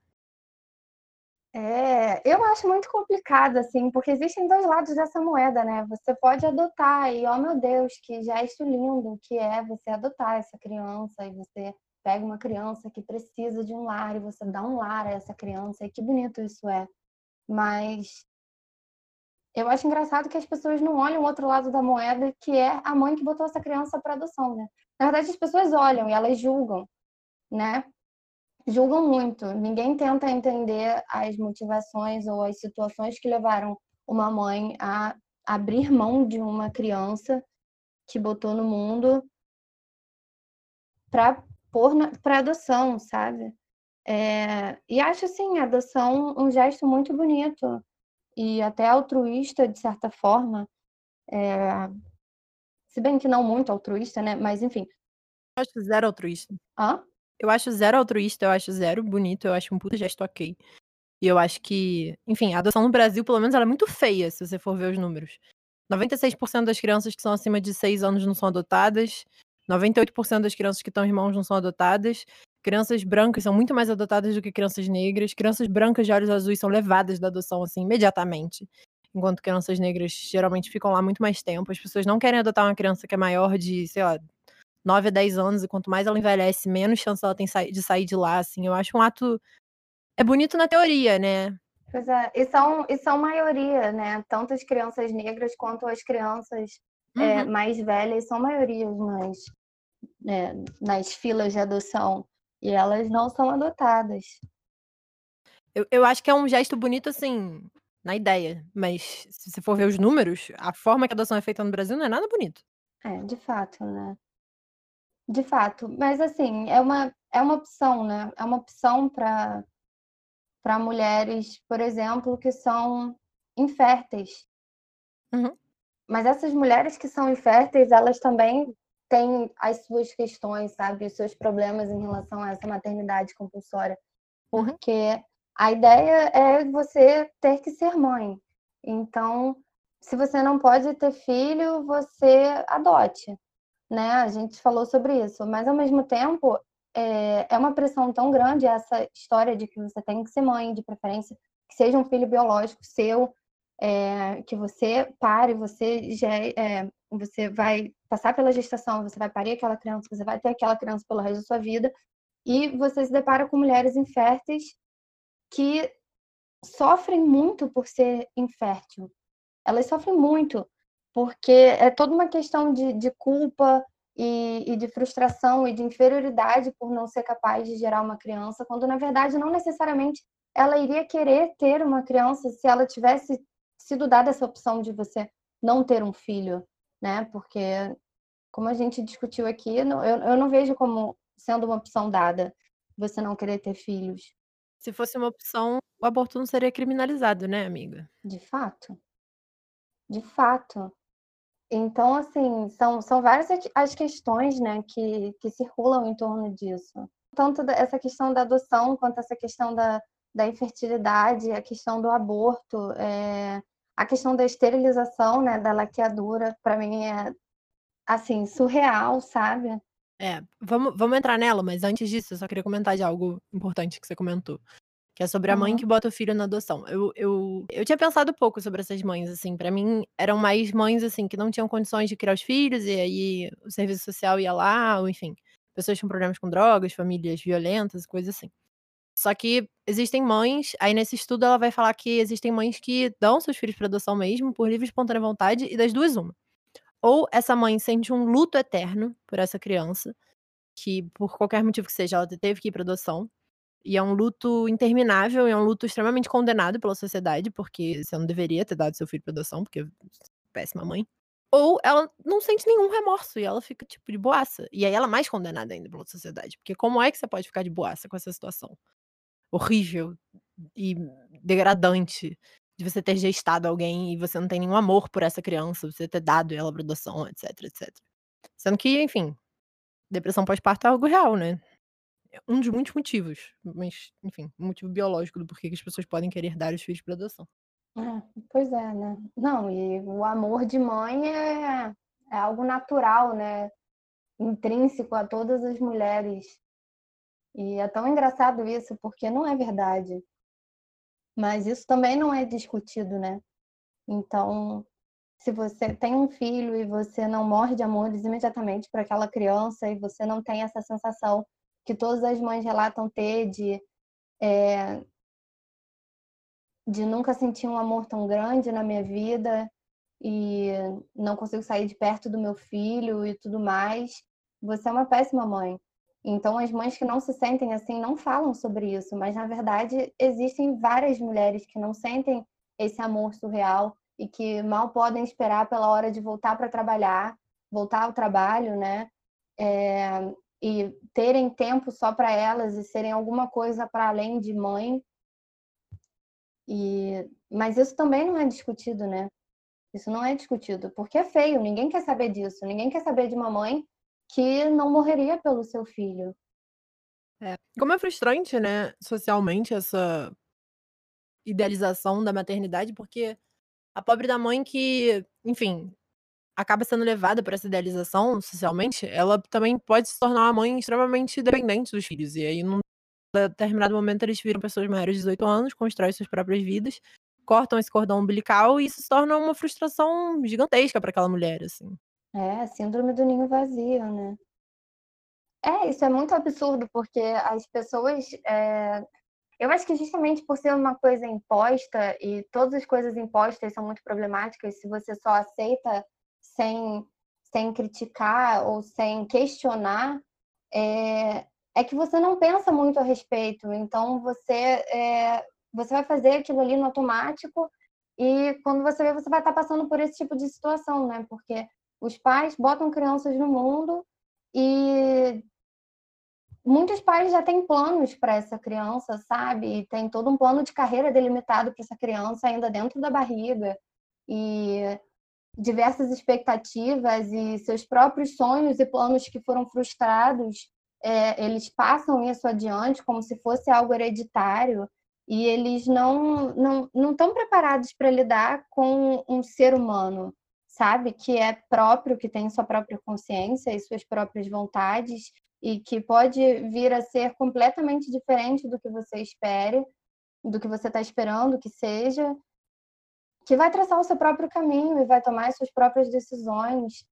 É, eu acho muito complicado, assim, porque existem dois lados dessa moeda, né? Você pode adotar, e oh meu Deus, que gesto lindo que é você adotar essa criança, e você pega uma criança que precisa de um lar, e você dá um lar a essa criança, e que bonito isso é. Mas eu acho engraçado que as pessoas não olham o outro lado da moeda, que é a mãe que botou essa criança para adoção, né? Na verdade, as pessoas olham e elas julgam, né? Julgam muito. Ninguém tenta entender as motivações ou as situações que levaram uma mãe a abrir mão de uma criança que botou no mundo para pôr para adoção, sabe? É, e acho assim a adoção um gesto muito bonito e até altruísta de certa forma. É, se bem que não muito altruísta, né? Mas enfim. Acho zero altruísta. Hã? Eu acho zero altruísta, eu acho zero bonito, eu acho um puta gesto ok. E eu acho que, enfim, a adoção no Brasil, pelo menos, ela é muito feia, se você for ver os números. 96% das crianças que são acima de 6 anos não são adotadas. 98% das crianças que estão irmãos não são adotadas. Crianças brancas são muito mais adotadas do que crianças negras. Crianças brancas de olhos azuis são levadas da adoção, assim, imediatamente. Enquanto crianças negras geralmente ficam lá muito mais tempo. As pessoas não querem adotar uma criança que é maior de, sei lá, 9 a 10 anos, e quanto mais ela envelhece, menos chance ela tem de sair de lá, assim. Eu acho um ato. É bonito na teoria, né? Pois é, e são, e são maioria, né? Tanto as crianças negras quanto as crianças é, uhum. é, mais velhas são maiorias nas, né, nas filas de adoção. E elas não são adotadas. Eu, eu acho que é um gesto bonito, assim, na ideia. Mas se você for ver os números, a forma que a adoção é feita no Brasil não é nada bonito. É, de fato, né? De fato, mas assim, é uma, é uma opção, né? É uma opção para para mulheres, por exemplo, que são inférteis. Uhum. Mas essas mulheres que são inférteis, elas também têm as suas questões, sabe? Os seus problemas em relação a essa maternidade compulsória. Uhum. Porque uhum. a ideia é você ter que ser mãe. Então, se você não pode ter filho, você adote né? A gente falou sobre isso, mas ao mesmo tempo é, é uma pressão tão grande essa história de que você tem que ser mãe, de preferência, que seja um filho biológico seu, é, que você pare, você já é, você vai passar pela gestação, você vai parir aquela criança, você vai ter aquela criança pelo resto da sua vida, e você se depara com mulheres inférteis que sofrem muito por ser infértil. Elas sofrem muito, porque é toda uma questão de, de culpa e, e, de frustração e de inferioridade por não ser capaz de gerar uma criança, quando na verdade não necessariamente ela iria querer ter uma criança se ela tivesse sido dada essa opção de você não ter um filho, né? Porque, como a gente discutiu aqui, eu, eu não vejo como sendo uma opção dada você não querer ter filhos. Se fosse uma opção, o aborto não seria criminalizado, né, amiga? De fato. De fato. Então, assim, são, são várias as questões né, que, que circulam em torno disso. Tanto essa questão da adoção, quanto essa questão da, da infertilidade, a questão do aborto, é, a questão da esterilização, né, da laqueadura, para mim é, assim, surreal, sabe? É, vamos, vamos entrar nela, mas antes disso, eu só queria comentar de algo importante que você comentou. Que é sobre a mãe que bota o filho na adoção. Eu, eu, eu tinha pensado pouco sobre essas mães, assim. para mim, eram mais mães, assim, que não tinham condições de criar os filhos, e aí o serviço social ia lá, ou enfim. Pessoas com problemas com drogas, famílias violentas, coisas assim. Só que existem mães, aí nesse estudo ela vai falar que existem mães que dão seus filhos para adoção mesmo, por livre e espontânea vontade, e das duas, uma. Ou essa mãe sente um luto eterno por essa criança, que por qualquer motivo que seja, ela teve que ir para adoção. E é um luto interminável, e é um luto extremamente condenado pela sociedade, porque você não deveria ter dado seu filho para adoção, porque péssima mãe. Ou ela não sente nenhum remorso e ela fica, tipo, de boaça. E aí ela é mais condenada ainda pela sociedade. Porque como é que você pode ficar de boaça com essa situação? Horrível e degradante de você ter gestado alguém e você não tem nenhum amor por essa criança, você ter dado ela pra adoção, etc, etc. Sendo que, enfim, depressão pós-parto é algo real, né? É um dos muitos motivos, mas, enfim, um motivo biológico do porquê que as pessoas podem querer dar os filhos para adoção. É, pois é, né? Não, e o amor de mãe é, é algo natural, né? Intrínseco a todas as mulheres. E é tão engraçado isso, porque não é verdade. Mas isso também não é discutido, né? Então, se você tem um filho e você não morre de amores imediatamente para aquela criança e você não tem essa sensação que todas as mães relatam ter de, é, de nunca sentir um amor tão grande na minha vida e não consigo sair de perto do meu filho e tudo mais, você é uma péssima mãe. Então, as mães que não se sentem assim não falam sobre isso, mas na verdade existem várias mulheres que não sentem esse amor surreal e que mal podem esperar pela hora de voltar para trabalhar, voltar ao trabalho, né? É, e terem tempo só para elas e serem alguma coisa para além de mãe. E mas isso também não é discutido, né? Isso não é discutido, porque é feio, ninguém quer saber disso, ninguém quer saber de uma mãe que não morreria pelo seu filho. É. Como é frustrante, né, socialmente essa idealização da maternidade, porque a pobre da mãe que, enfim, acaba sendo levada por essa idealização socialmente, ela também pode se tornar uma mãe extremamente dependente dos filhos. E aí, num determinado momento, eles viram pessoas maiores de 18 anos, constroem suas próprias vidas, cortam esse cordão umbilical e isso se torna uma frustração gigantesca para aquela mulher, assim. É, síndrome do ninho vazio, né? É, isso é muito absurdo, porque as pessoas. É... Eu acho que justamente por ser uma coisa imposta, e todas as coisas impostas são muito problemáticas, se você só aceita sem, sem criticar ou sem questionar, é, é que você não pensa muito a respeito. Então, você, é, você vai fazer aquilo ali no automático e quando você vê, você vai estar passando por esse tipo de situação, né? Porque os pais botam crianças no mundo e muitos pais já têm planos para essa criança, sabe? Tem todo um plano de carreira delimitado para essa criança ainda dentro da barriga. E diversas expectativas e seus próprios sonhos e planos que foram frustrados, é, eles passam isso adiante como se fosse algo hereditário e eles não não não estão preparados para lidar com um ser humano, sabe, que é próprio, que tem sua própria consciência e suas próprias vontades e que pode vir a ser completamente diferente do que você espere, do que você está esperando que seja que vai traçar o seu próprio caminho e vai tomar as suas próprias decisões.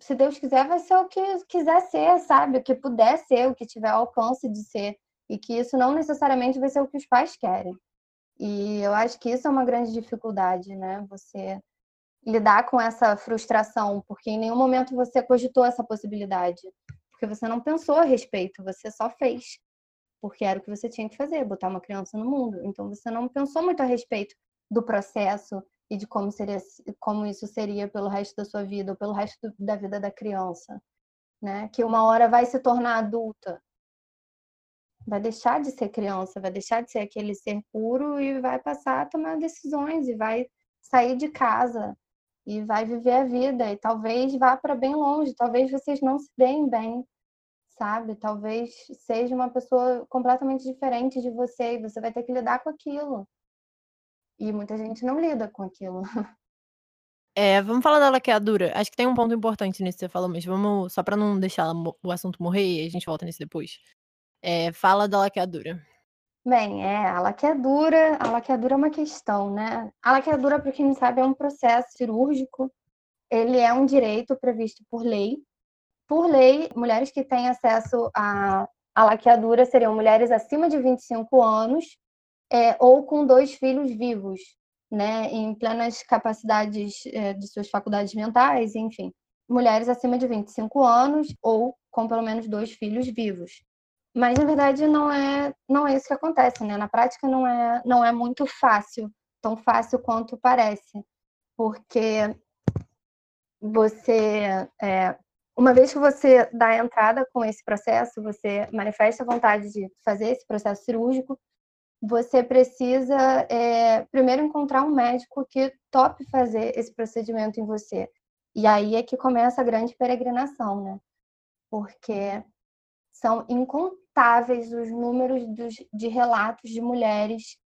se Deus quiser, vai ser o que quiser ser, sabe? O que puder ser, o que tiver alcance de ser. E que isso não necessariamente vai ser o que os pais querem. E eu acho que isso é uma grande dificuldade, né? Você lidar com essa frustração, porque em nenhum momento você cogitou essa possibilidade. Porque você não pensou a respeito, você só fez. Porque era o que você tinha que fazer, botar uma criança no mundo. Então você não pensou muito a respeito do processo e de como seria como isso seria pelo resto da sua vida ou pelo resto da vida da criança, né? Que uma hora vai se tornar adulta. Vai deixar de ser criança, vai deixar de ser aquele ser puro e vai passar a tomar decisões e vai sair de casa e vai viver a vida e talvez vá para bem longe, talvez vocês não se deem bem, sabe? Talvez seja uma pessoa completamente diferente de você e você vai ter que lidar com aquilo. E muita gente não lida com aquilo. (laughs) É, vamos falar da laqueadura. Acho que tem um ponto importante nisso que você falou, mas vamos, só para não deixar o assunto morrer e a gente volta nisso depois. É, fala da laqueadura. Bem, é, a laqueadura, a laqueadura é uma questão, né? A laqueadura, para quem não sabe, é um processo cirúrgico. Ele é um direito previsto por lei. Por lei, mulheres que têm acesso à, à laqueadura seriam mulheres acima de 25 anos é, ou com dois filhos vivos, né? Em plenas capacidades é, de suas faculdades mentais, enfim. Mulheres acima de 25 anos ou com pelo menos dois filhos vivos. Mas na verdade não é não é isso que acontece, né? Na prática não é não é muito fácil, tão fácil quanto parece, porque você é, uma vez que você dá entrada com esse processo, você manifesta a vontade de fazer esse processo cirúrgico, você precisa é, primeiro encontrar um médico que tope fazer esse procedimento em você. E aí é que começa a grande peregrinação, né? Porque são incontáveis os números dos, de relatos de mulheres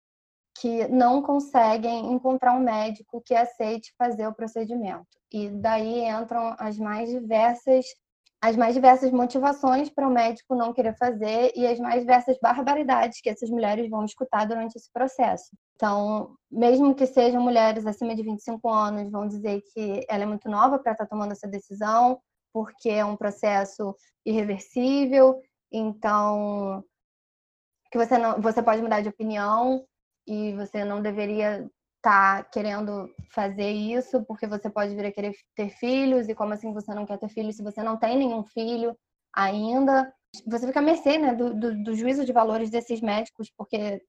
que não conseguem encontrar um médico que aceite fazer o procedimento. E daí entram as mais diversas as mais diversas motivações para o médico não querer fazer e as mais diversas barbaridades que essas mulheres vão escutar durante esse processo. Então, mesmo que sejam mulheres acima de 25 anos, vão dizer que ela é muito nova para estar tomando essa decisão, porque é um processo irreversível, então que você não, você pode mudar de opinião e você não deveria tá querendo fazer isso porque você pode vir a querer ter filhos e como assim você não quer ter filhos se você não tem nenhum filho ainda você fica à mercê né, do, do, do juízo de valores desses médicos porque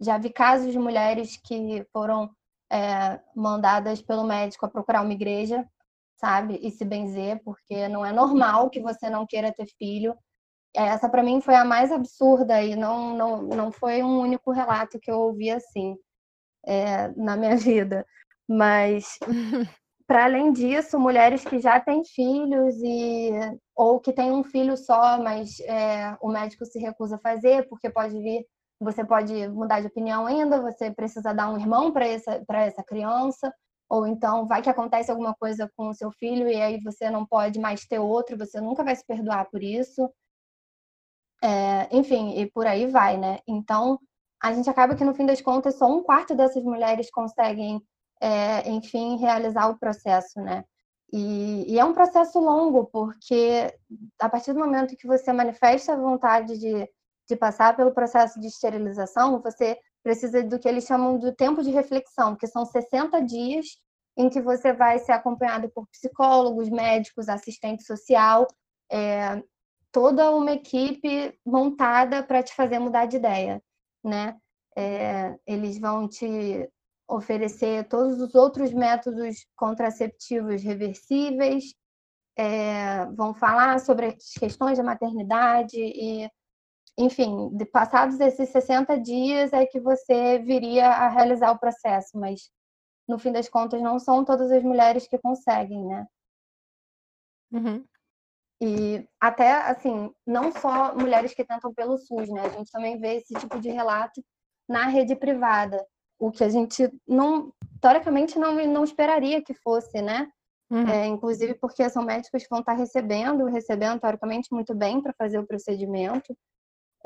já vi casos de mulheres que foram é, mandadas pelo médico a procurar uma igreja sabe? E se benzer, porque não é normal que você não queira ter filho. Essa para mim foi a mais absurda e não, não, não foi um único relato que eu ouvi assim é, na minha (laughs) vida. Mas para além disso, mulheres que já têm filhos e ou que têm um filho só, mas é, o médico se recusa a fazer porque pode vir, você pode mudar de opinião ainda, você precisa dar um irmão para essa essa criança ou então vai que acontece alguma coisa com o seu filho e aí você não pode mais ter outro, você nunca vai se perdoar por isso. É, enfim, e por aí vai, né? Então, a gente acaba que no fim das contas só um quarto dessas mulheres conseguem, é, enfim, realizar o processo, né? E, e, é um processo longo, porque a partir do momento que você manifesta a vontade de, de passar pelo processo de esterilização, você precisa do que eles chamam do tempo de reflexão, que são 60 dias em que você vai ser acompanhado por psicólogos, médicos, assistente social, é, toda uma equipe montada para te fazer mudar de ideia, né? É, eles vão te oferecer todos os outros métodos contraceptivos reversíveis, é, vão falar sobre as questões da maternidade e enfim, de passados esses 60 dias é que você viria a realizar o processo, mas no fim das contas não são todas as mulheres que conseguem, né? Uhum. E até, assim, não só mulheres que tentam pelo SUS, né? A gente também vê esse tipo de relato na rede privada, o que a gente não, teoricamente, não, não esperaria que fosse, né? Uhum. É, inclusive porque são médicos que vão estar recebendo, recebendo teoricamente muito bem para fazer o procedimento,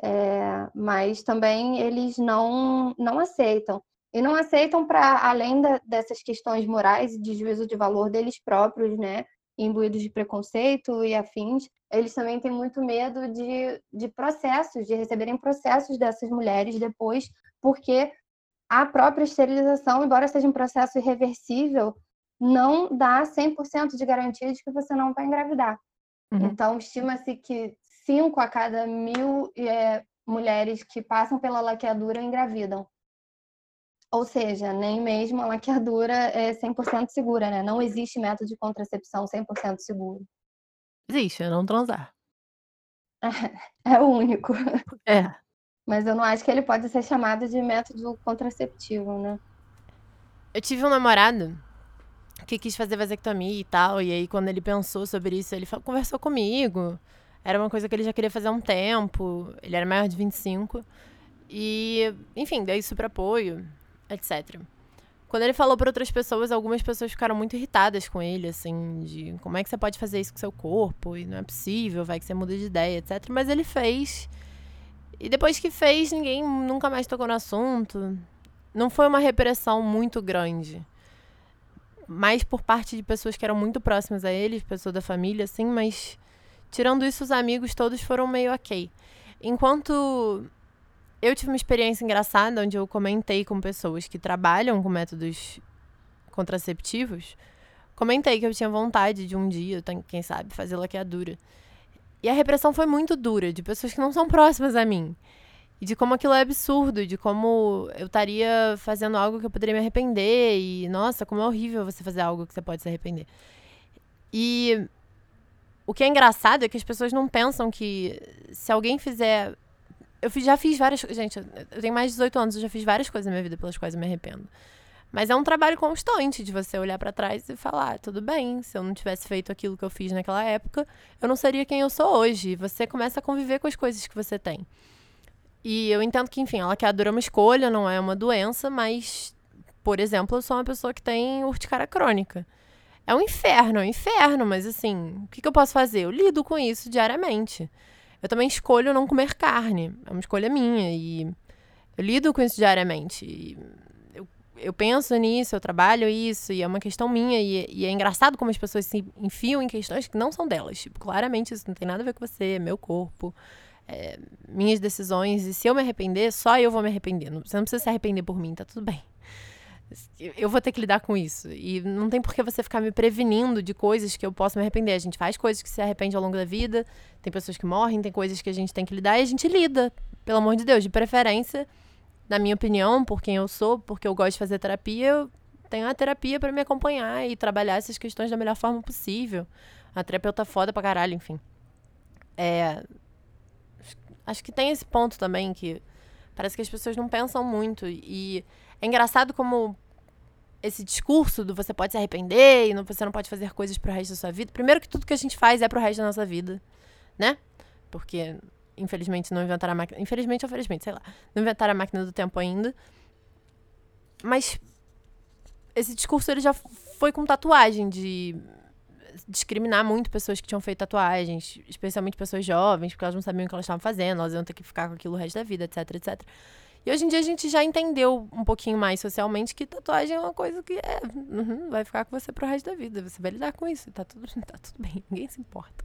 é, mas também eles não, não aceitam. E não aceitam para além da, dessas questões morais e de juízo de valor deles próprios, né? Imbuídos de preconceito e afins, eles também têm muito medo de, de processos, de receberem processos dessas mulheres depois, porque a própria esterilização, embora seja um processo irreversível, não dá 100% de garantia de que você não vai engravidar. Uhum. Então, estima-se que 5 a cada mil é, mulheres que passam pela laqueadura engravidam. Ou seja, nem mesmo a laqueadura é 100% segura, né? Não existe método de contracepção 100% seguro. Existe, é não transar. É, (laughs) é o único. É. Mas eu não acho que ele pode ser chamado de método contraceptivo, né? Eu tive um namorado que quis fazer vasectomia e tal, e aí quando ele pensou sobre isso, ele conversou comigo. Era uma coisa que ele já queria fazer há um tempo, ele era maior de 25. E, enfim, dei super apoio etc. Quando ele falou para outras pessoas, algumas pessoas ficaram muito irritadas com ele, assim, de como é que você pode fazer isso com seu corpo, e não é possível, vai que você muda de ideia, etc. Mas ele fez. E depois que fez, ninguém nunca mais tocou no assunto. Não foi uma repressão muito grande. Mais por parte de pessoas que eram muito próximas a ele, pessoas da família, assim, mas tirando isso, os amigos todos foram meio ok. Enquanto eu tive uma experiência engraçada onde eu comentei com pessoas que trabalham com métodos contraceptivos. Comentei que eu tinha vontade de um dia, quem sabe, fazer laqueadura. E a repressão foi muito dura, de pessoas que não são próximas a mim. E de como aquilo é absurdo, de como eu estaria fazendo algo que eu poderia me arrepender. E, nossa, como é horrível você fazer algo que você pode se arrepender. E o que é engraçado é que as pessoas não pensam que se alguém fizer eu já fiz várias Gente, eu tenho mais de 18 anos, eu já fiz várias coisas na minha vida pelas quais eu me arrependo. Mas é um trabalho constante de você olhar para trás e falar, ah, tudo bem, se eu não tivesse feito aquilo que eu fiz naquela época, eu não seria quem eu sou hoje. Você começa a conviver com as coisas que você tem. E eu entendo que, enfim, a laqueadura é uma escolha, não é uma doença, mas, por exemplo, eu sou uma pessoa que tem urticária crônica. É um inferno, é um inferno, mas assim, o que, que eu posso fazer? Eu lido com isso diariamente eu também escolho não comer carne. É uma escolha minha. E eu lido com isso diariamente. Eu, eu, penso nisso, eu trabalho isso, e é uma questão minha. E, e, é engraçado como as pessoas se enfiam em questões que não são delas. Tipo, claramente isso não tem nada a ver com você, é meu corpo. É, minhas decisões, e se eu me arrepender, só eu vou me arrepender. Você não precisa se arrepender por mim, tá tudo bem eu vou ter que lidar com isso. E não tem por que você ficar me prevenindo de coisas que eu posso me arrepender. A gente faz coisas que se arrepende ao longo da vida, tem pessoas que morrem, tem coisas que a gente tem que lidar e a gente lida, pelo amor de Deus. De preferência, na minha opinião, por quem eu sou, porque eu gosto de fazer terapia, eu tenho a terapia para me acompanhar e trabalhar essas questões da melhor forma possível. A terapeuta foda pra caralho, enfim. É. Acho que tem esse ponto também que parece que as pessoas não pensam muito. E é engraçado como esse discurso do você pode se arrepender e não, você não pode fazer coisas pro resto da sua vida. Primeiro que tudo que a gente faz é pro resto da nossa vida, né? Porque, infelizmente, não inventaram a máquina. Infelizmente ou felizmente, sei lá. Não inventaram a máquina do tempo ainda. Mas esse discurso ele já foi com tatuagem de discriminar muito pessoas que tinham feito tatuagens, especialmente pessoas jovens, porque elas não sabiam o que elas estavam fazendo, elas iam ter que ficar com aquilo o resto da vida, etc, etc. E hoje em dia a gente já entendeu um pouquinho mais socialmente que tatuagem é uma coisa que é, uhum, vai ficar com você pro resto da vida. Você vai lidar com isso, tá tudo, (laughs) tá tudo bem, ninguém se importa.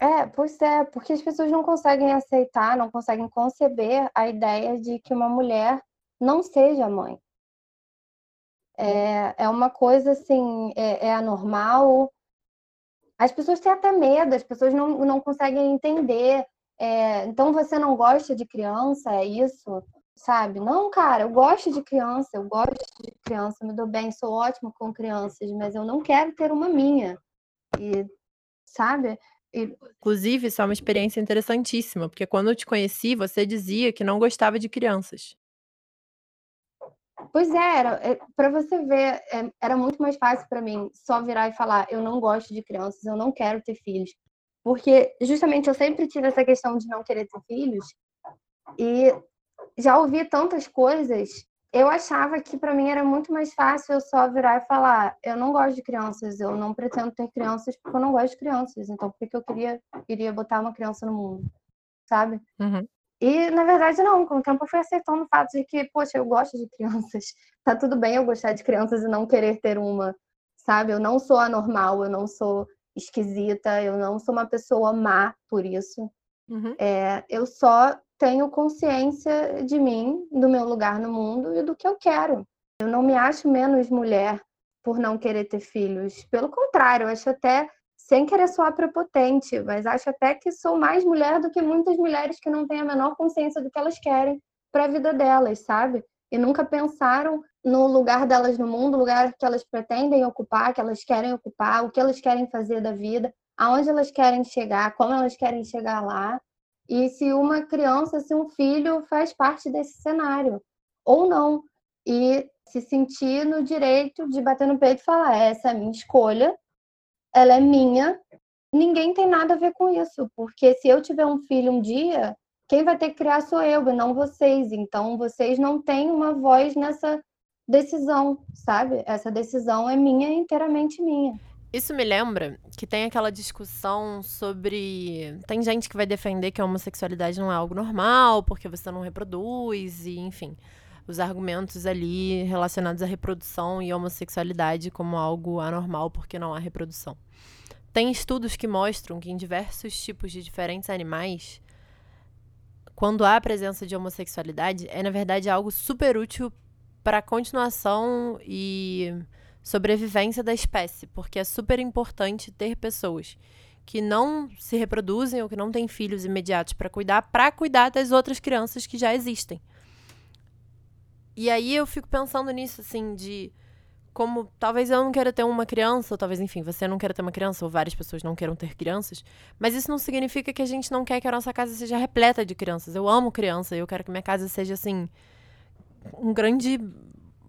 É, pois é, porque as pessoas não conseguem aceitar, não conseguem conceber a ideia de que uma mulher não seja mãe. É, é uma coisa assim, é, é anormal. As pessoas têm até medo, as pessoas não, não conseguem entender é, então você não gosta de criança, é isso? Sabe? Não, cara, eu gosto de criança, eu gosto de criança, me dou bem, sou ótimo com crianças, mas eu não quero ter uma minha. E, sabe? E... Inclusive, isso é uma experiência interessantíssima, porque quando eu te conheci, você dizia que não gostava de crianças. Pois é, era, é, para você ver, é, era muito mais fácil para mim só virar e falar: eu não gosto de crianças, eu não quero ter filhos. Porque justamente eu sempre tive essa questão de não querer ter filhos e já ouvi tantas coisas, eu achava que para mim era muito mais fácil eu só virar e falar: eu não gosto de crianças, eu não pretendo ter crianças porque eu não gosto de crianças, então por que eu queria iria botar uma criança no mundo, sabe? Uhum. E na verdade não, com o tempo eu fui aceitando o fato de que, poxa, eu gosto de crianças, (laughs) tá tudo bem eu gostar de crianças e não querer ter uma, sabe? Eu não sou anormal, eu não sou esquisita, eu não sou uma pessoa má por isso. Uhum. É, eu só tenho consciência de mim, do meu lugar no mundo e do que eu quero. Eu não me acho menos mulher por não querer ter filhos. Pelo contrário, eu acho até, sem querer soar prepotente, mas acho até que sou mais mulher do que muitas mulheres que não têm a menor consciência do que elas querem para a vida delas, sabe? E nunca pensaram no lugar delas no mundo, o lugar que elas pretendem ocupar, que elas querem ocupar, o que elas querem fazer da vida aonde elas querem chegar, como elas querem chegar lá, e se uma criança, se um filho faz parte desse cenário ou não, e se sentir no direito de bater no peito e falar: essa é a minha escolha, ela é minha, ninguém tem nada a ver com isso, porque se eu tiver um filho um dia, quem vai ter que criar sou eu e não vocês, então vocês não têm uma voz nessa decisão, sabe? Essa decisão é minha, inteiramente minha. Isso me lembra que tem aquela discussão sobre. Tem gente que vai defender que a homossexualidade não é algo normal, porque você não reproduz, e enfim. Os argumentos ali relacionados à reprodução e homossexualidade como algo anormal, porque não há reprodução. Tem estudos que mostram que em diversos tipos de diferentes animais, quando há a presença de homossexualidade, é na verdade algo super útil para a continuação e sobrevivência da espécie, porque é super importante ter pessoas que não se reproduzem ou que não têm filhos imediatos para cuidar, para cuidar das outras crianças que já existem. E aí eu fico pensando nisso, assim, de como talvez eu não queira ter uma criança, ou talvez, enfim, você não queira ter uma criança, ou várias pessoas não queiram ter crianças, mas isso não significa que a gente não quer que a nossa casa seja repleta de crianças. Eu amo criança, eu quero que minha casa seja, assim, um grande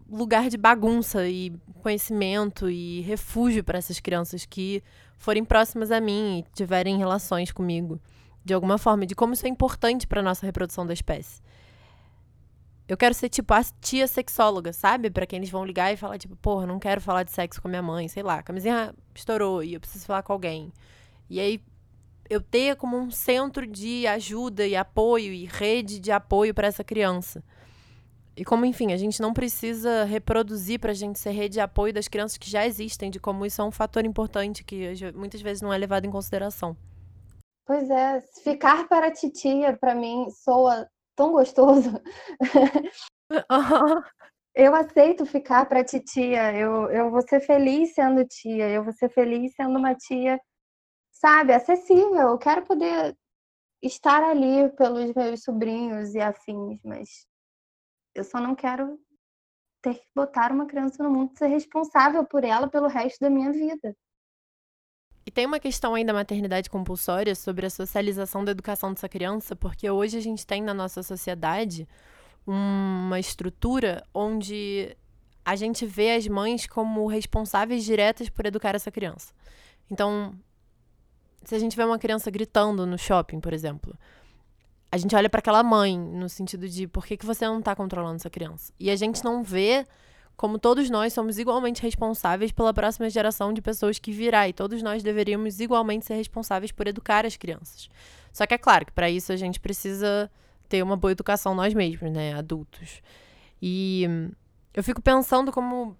lugar de bagunça e conhecimento e refúgio para essas crianças que forem próximas a mim e tiverem relações comigo de alguma forma, de como isso é importante para nossa reprodução da espécie. Eu quero ser tipo a tia sexóloga, sabe? Para quem eles vão ligar e falar tipo, porra, não quero falar de sexo com minha mãe, sei lá, a camisinha estourou e eu preciso falar com alguém. E aí eu ter como um centro de ajuda e apoio e rede de apoio para essa criança. E como, enfim, a gente não precisa reproduzir para a gente ser rede de apoio das crianças que já existem, de como isso é um fator importante que muitas vezes não é levado em consideração. Pois é, ficar para a titia, para mim, soa tão gostoso. eu aceito ficar para titia, eu, eu vou ser feliz sendo tia, eu vou ser feliz sendo uma tia, sabe, acessível. Eu quero poder estar ali pelos meus sobrinhos e afins, mas eu só não quero ter que botar uma criança no mundo e ser responsável por ela pelo resto da minha vida. E tem uma questão aí da maternidade compulsória sobre a socialização da educação dessa criança, porque hoje a gente tem na nossa sociedade uma estrutura onde a gente vê as mães como responsáveis diretas por educar essa criança. Então, se a gente vê uma criança gritando no shopping, por exemplo, a gente olha para aquela mãe no sentido de por que, que você não está controlando essa criança? E a gente não vê como todos nós somos igualmente responsáveis pela próxima geração de pessoas que virá e todos nós deveríamos igualmente ser responsáveis por educar as crianças. Só que é claro que para isso a gente precisa ter uma boa educação nós mesmos, né, adultos. E eu fico pensando como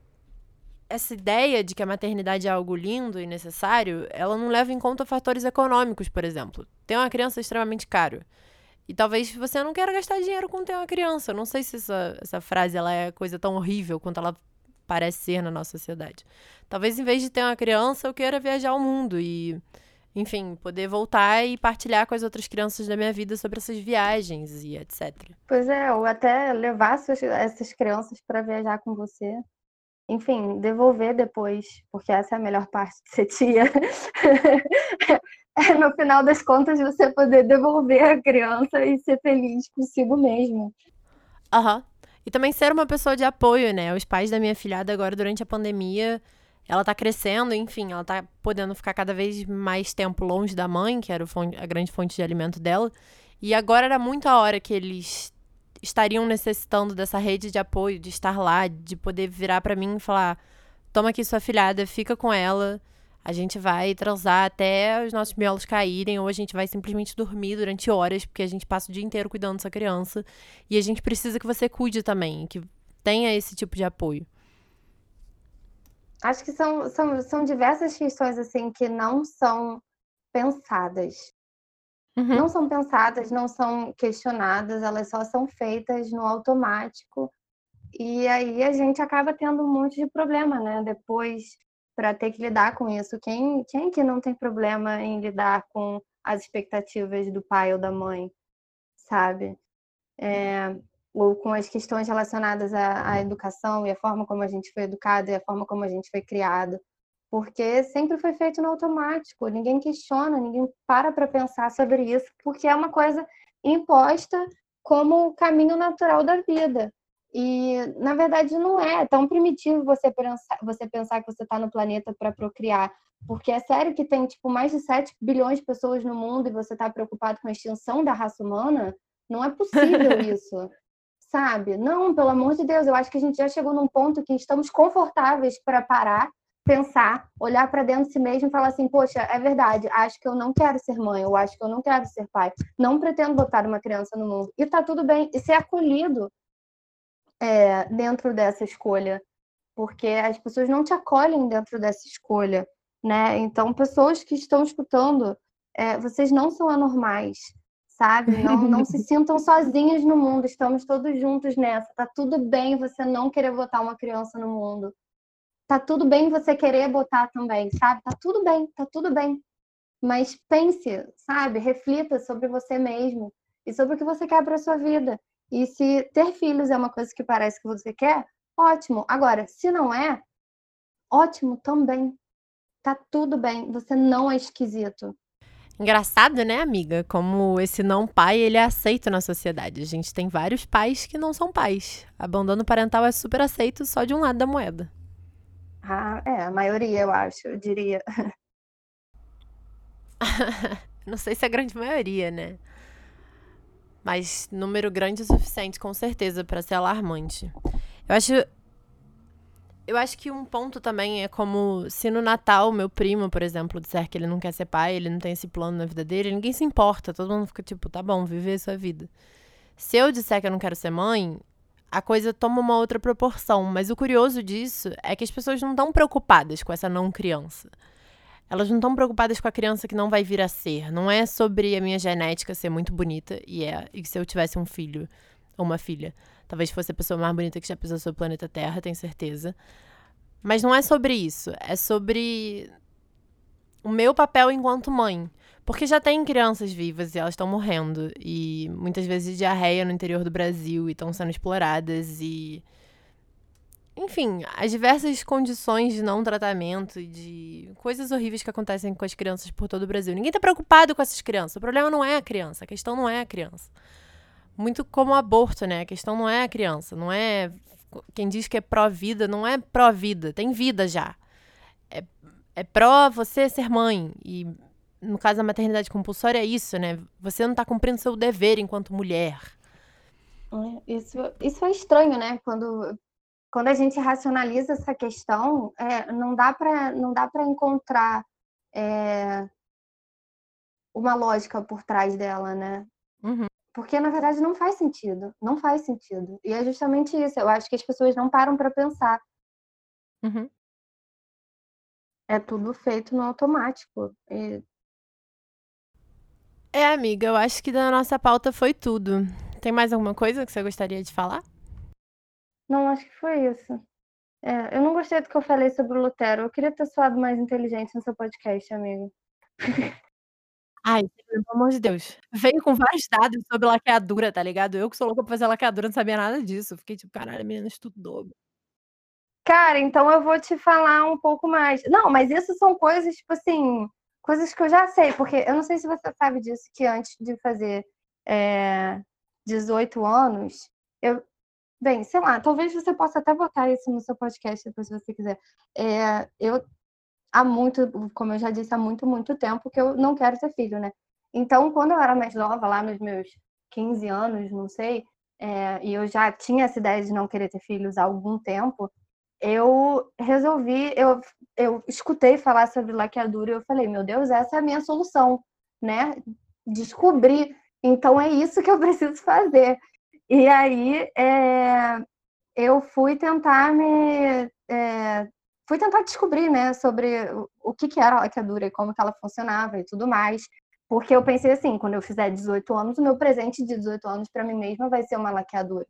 essa ideia de que a maternidade é algo lindo e necessário, ela não leva em conta fatores econômicos, por exemplo. Ter uma criança é extremamente caro. E talvez você não queira gastar dinheiro com ter uma criança. Eu não sei se essa, essa frase ela é coisa tão horrível quanto ela parece ser na nossa sociedade. Talvez em vez de ter uma criança, eu queira viajar ao mundo e, enfim, poder voltar e partilhar com as outras crianças da minha vida sobre essas viagens e etc. Pois é, ou até levar essas crianças para viajar com você. Enfim, devolver depois, porque essa é a melhor parte de ser tia. É, (laughs) no final das contas, você poder devolver a criança e ser feliz consigo mesmo. Aham. Uhum. E também ser uma pessoa de apoio, né? Os pais da minha filhada agora, durante a pandemia, ela tá crescendo, enfim, ela tá podendo ficar cada vez mais tempo longe da mãe, que era a grande fonte de alimento dela. E agora era muito a hora que eles estariam necessitando dessa rede de apoio, de estar lá, de poder virar para mim e falar: toma aqui sua filhada, fica com ela a gente vai transar até os nossos miolos caírem, ou a gente vai simplesmente dormir durante horas, porque a gente passa o dia inteiro cuidando dessa criança. E a gente precisa que você cuide também, que tenha esse tipo de apoio. acho que são, são, são diversas questões assim que não são pensadas. Uhum. Não são pensadas, não são questionadas, elas só são feitas no automático. E aí a gente acaba tendo um monte de problema, né? Depois para ter que lidar com isso. Quem, quem que não tem problema em lidar com as expectativas do pai ou da mãe, sabe? É, ou com as questões relacionadas à, à, educação e a forma como a gente foi educado e a forma como a gente foi criado. Porque sempre foi feito no automático, ninguém questiona, ninguém para para pensar sobre isso, porque é uma coisa imposta como o caminho natural da vida. E, na verdade, não é tão primitivo você pensar, você pensar que você está no planeta para procriar. Porque é sério que tem, tipo, mais de 7 bilhões de pessoas no mundo e você está preocupado com a extinção da raça humana? Não é possível (laughs) isso, sabe? Não, pelo amor de Deus, eu acho que a gente já chegou num ponto que estamos confortáveis para parar, pensar, olhar para dentro de si mesmo e falar assim: poxa, é verdade, acho que eu não quero ser mãe, eu acho que eu não quero ser pai, não pretendo botar uma criança no mundo. E tá tudo bem, e ser acolhido é, dentro dessa escolha, porque as pessoas não te acolhem dentro dessa escolha, né? Então, pessoas que estão escutando, é, vocês não são anormais, sabe? Não, não se (laughs) sintam sozinhas no mundo, estamos todos juntos nessa. Tá tudo bem você não querer botar uma criança no mundo. Tá tudo bem você querer botar também, sabe? Tá tudo bem, tá tudo bem. Mas pense, sabe? Reflita sobre você mesmo e sobre o que você quer para sua vida. E se ter filhos é uma coisa que parece que você quer, ótimo. Agora, se não é, ótimo também. Tá tudo bem, você não é esquisito. Engraçado, né, amiga? Como esse não pai, ele é aceito na sociedade. A gente tem vários pais que não são pais. Abandono parental é super aceito só de um lado da moeda. Ah, é, a maioria, eu acho, eu diria. (laughs) não sei se é a grande maioria, né? Mas número grande o suficiente, com certeza, para ser alarmante. Eu acho. Eu acho que um ponto também é como se no Natal meu primo, por exemplo, disser que ele não quer ser pai, ele não tem esse plano na vida dele, ninguém se importa, todo mundo fica tipo, tá bom, viver sua vida. Se eu disser que eu não quero ser mãe, a coisa toma uma outra proporção. Mas o curioso disso é que as pessoas não estão preocupadas com essa não criança. Elas não estão preocupadas com a criança que não vai vir a ser. Não é sobre a minha genética ser muito bonita e é e se eu tivesse um filho ou uma filha, talvez fosse a pessoa mais bonita que já pisou sobre o planeta Terra, tenho certeza. Mas não é sobre isso, é sobre o meu papel enquanto mãe. Porque já tem crianças vivas e elas estão morrendo. E muitas vezes diarreia no interior do Brasil e estão sendo exploradas. E enfim, as diversas condições de não tratamento e de coisas horríveis que acontecem com as crianças por todo o Brasil. Ninguém está preocupado com essas crianças. O problema não é a criança, a questão não é a criança. Muito como o aborto, né? A questão não é a criança, não é. Quem diz que é pró-vida, não é pró-vida, tem vida já. É, é pró você ser mãe. E no caso da maternidade compulsória é isso, né? Você não está cumprindo seu dever enquanto mulher. Isso, isso é estranho, né? Quando quando a gente racionaliza essa questão, é, não dá para não dá para encontrar é, uma lógica por trás dela, né? Uhum. Porque na verdade não faz sentido, não faz sentido. E é justamente isso. Eu acho que as pessoas não param para pensar. Uhum. É tudo feito no automático. E... É, amiga, eu acho que da nossa pauta foi tudo. Tem mais alguma coisa que você gostaria de falar? Não, acho que foi isso. É, eu não gostei do que eu falei sobre o Lutero. Eu queria ter soado mais inteligente no seu podcast, amigo. (laughs) Ai, pelo amor de Deus. Veio com vários dados sobre laqueadura, tá ligado? Eu que sou louca pra fazer laqueadura, não sabia nada disso. Fiquei tipo, caralho, a menina estudou. Cara, então eu vou te falar um pouco mais. Não, mas isso são coisas, tipo assim, coisas que eu já sei, porque eu não sei se você sabe disso, que antes de fazer é, 18 anos, eu, Bem, sei lá, talvez você possa até botar isso no seu podcast depois, se você quiser. É, eu, há muito, como eu já disse, há muito, muito tempo que eu não quero ter filho, né? Então, quando eu era mais nova, lá nos meus 15 anos, não sei, é, e eu já tinha essa ideia de não querer ter filhos há algum tempo, eu resolvi, eu, eu escutei falar sobre laqueadura e eu falei, meu Deus, essa é a minha solução, né? Descobri. Então é isso que eu (laughs) preciso fazer. E aí é, eu fui tentar me é, fui tentar descobrir, né, sobre o que, que era a laqueadura e como que ela funcionava e tudo mais. Porque eu pensei assim, quando eu fizer 18 anos, o meu presente de 18 anos para mim mesma vai ser uma laqueadura.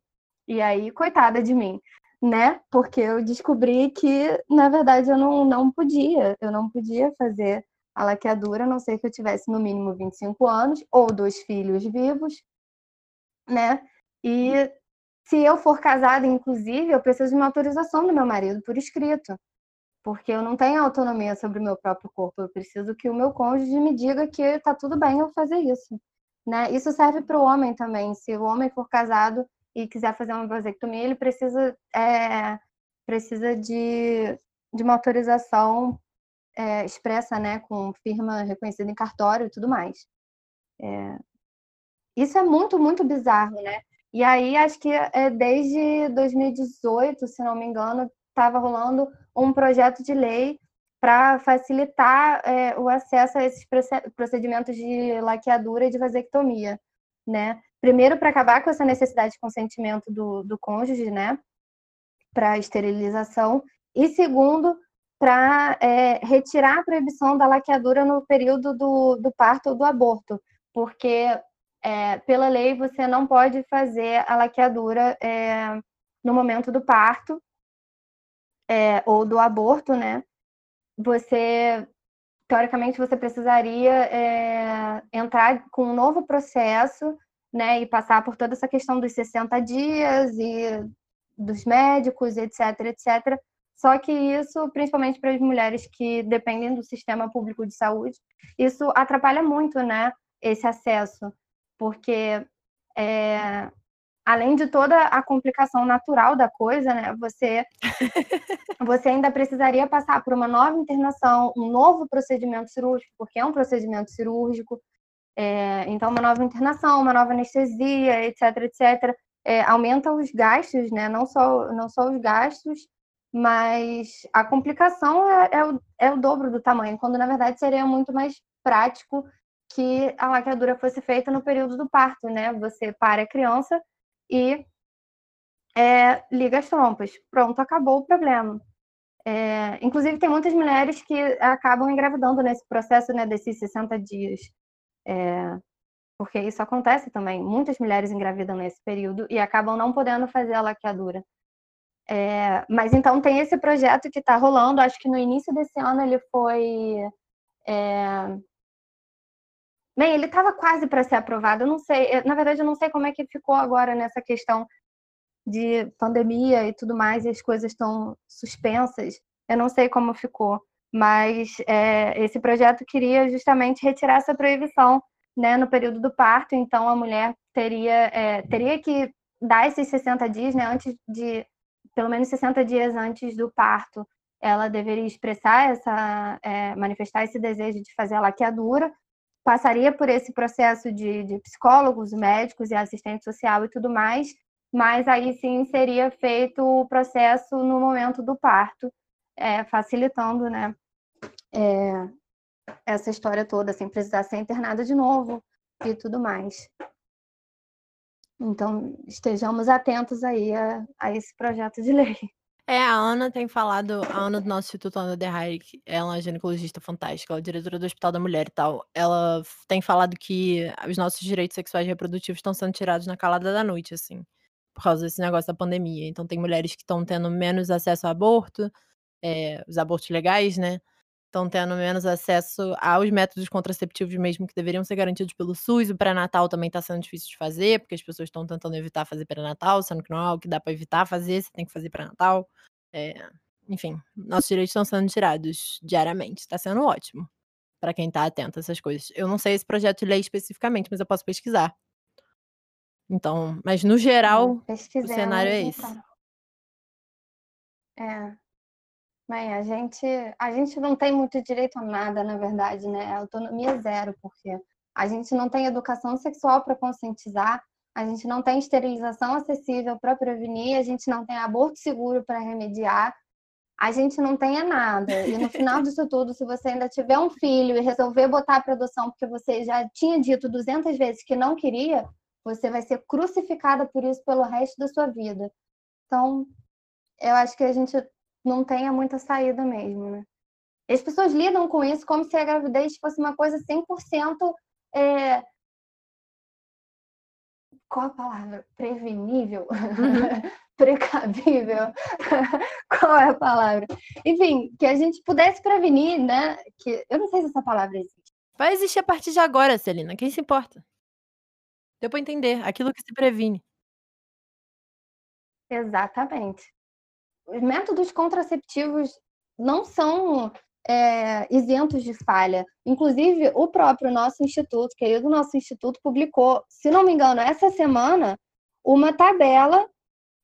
E aí, coitada de mim, né? Porque eu descobri que, na verdade, eu não, não podia. Eu não podia fazer a laqueadura, a não ser que eu tivesse no mínimo 25 anos ou dois filhos vivos, né? E se eu for casada, inclusive, eu preciso de uma autorização do meu marido por escrito porque eu não tenho autonomia sobre o meu próprio corpo. Eu preciso que o meu cônjuge me diga que está tudo bem eu fazer isso. Né? Isso serve para o homem também. Se o homem for casado e quiser fazer uma vasectomia, ele precisa, é, precisa de, de uma autorização é, expressa, né, com firma reconhecida em cartório e tudo mais. É, isso é muito, muito bizarro, né? E aí, acho que é desde 2018, se não me engano, estava rolando um projeto de lei para facilitar é, o acesso a esses procedimentos de laqueadura e de vasectomia, né? Primeiro, para acabar com essa necessidade de consentimento do, do cônjuge, né? Para esterilização. E segundo, para é, retirar a proibição da laqueadura no período do, do parto ou do aborto, porque é, pela lei você não pode fazer a laqueadura é, no momento do parto é, ou do aborto, né? Você, teoricamente, você precisaria é, entrar com um novo processo, né? E passar por toda essa questão dos 60 dias e dos médicos, etc, etc. Só que isso, principalmente para as mulheres que dependem do sistema público de saúde, isso atrapalha muito, né? Esse acesso, porque é, além de toda a complicação natural da coisa, né, você, (laughs) você ainda precisaria passar por uma nova internação, um novo procedimento cirúrgico, porque é um procedimento cirúrgico, é, então uma nova internação, uma nova anestesia, etc, etc, é, aumenta os gastos, né, não só, não só os gastos, mas a complicação é, é, o, é o dobro do tamanho, quando na verdade seria muito mais prático que a laqueadura fosse feita no período do parto, né? Você para a criança e é, liga as trompas. Pronto, acabou o problema. É, inclusive, tem muitas mulheres que acabam engravidando nesse processo né, desses 60 dias. É, porque isso acontece também. Muitas mulheres engravidam nesse período e acabam não podendo fazer a laqueadura. É, mas então tem esse projeto que está rolando. Acho que no início desse ano ele foi. É, Bem, ele estava quase para ser aprovado. Eu não sei, na verdade, eu não sei como é que ficou agora nessa questão de pandemia e tudo mais, e as coisas estão suspensas. Eu não sei como ficou, mas é, esse projeto queria justamente retirar essa proibição né, no período do parto. Então, a mulher teria, é, teria que dar esses 60 dias, né, antes de, pelo menos 60 dias antes do parto, ela deveria expressar essa, é, manifestar esse desejo de fazer a laqueadura passaria por esse processo de, de psicólogos, médicos e assistente social e tudo mais, mas aí sim seria feito o processo no momento do parto, é, facilitando, né, é, essa história toda, sem precisar ser internada de novo e tudo mais. Então, estejamos atentos aí a, a esse projeto de lei. É, a Ana tem falado, a Ana do nosso Instituto Ana de Hayek, ela é uma ginecologista fantástica, ela é diretora do Hospital da Mulher e tal. Ela tem falado que os nossos direitos sexuais e reprodutivos estão sendo tirados na calada da noite, assim, por causa desse negócio da pandemia. Então tem mulheres que estão tendo menos acesso ao aborto, é, os abortos legais, né? Estão tendo menos acesso aos métodos contraceptivos mesmo que deveriam ser garantidos pelo SUS. O pré-natal também está sendo difícil de fazer, porque as pessoas estão tentando evitar fazer pré-natal, sendo que não é algo que dá para evitar fazer, você tem que fazer pré-natal. É, enfim, nossos direitos estão sendo tirados diariamente. Está sendo ótimo para quem está atento a essas coisas. Eu não sei esse projeto de lei especificamente, mas eu posso pesquisar. Então, mas no geral, o cenário é esse. É, Bem, a gente, a gente não tem muito direito a nada, na verdade, né? autonomia zero, porque a gente não tem educação sexual para conscientizar, a gente não tem esterilização acessível para prevenir, a gente não tem aborto seguro para remediar, a gente não tem nada. E no final (laughs) disso tudo, se você ainda tiver um filho e resolver botar para adoção porque você já tinha dito 200 vezes que não queria, você vai ser crucificada por isso pelo resto da sua vida. Então, eu acho que a gente não tenha muita saída mesmo, né? E as pessoas lidam com isso como se a gravidez fosse uma coisa 100% é... qual a palavra? Prevenível? Uhum. (laughs) Precabível? (laughs) qual é a palavra? Enfim, que a gente pudesse prevenir, né? Que eu não sei se essa palavra existe. Vai existir a partir de agora, Celina. Quem se importa? Deu para entender. Aquilo que se previne. Exatamente. Os métodos contraceptivos não são é, isentos de falha. Inclusive, o próprio nosso instituto, querido nosso instituto, publicou, se não me engano, essa semana, uma tabela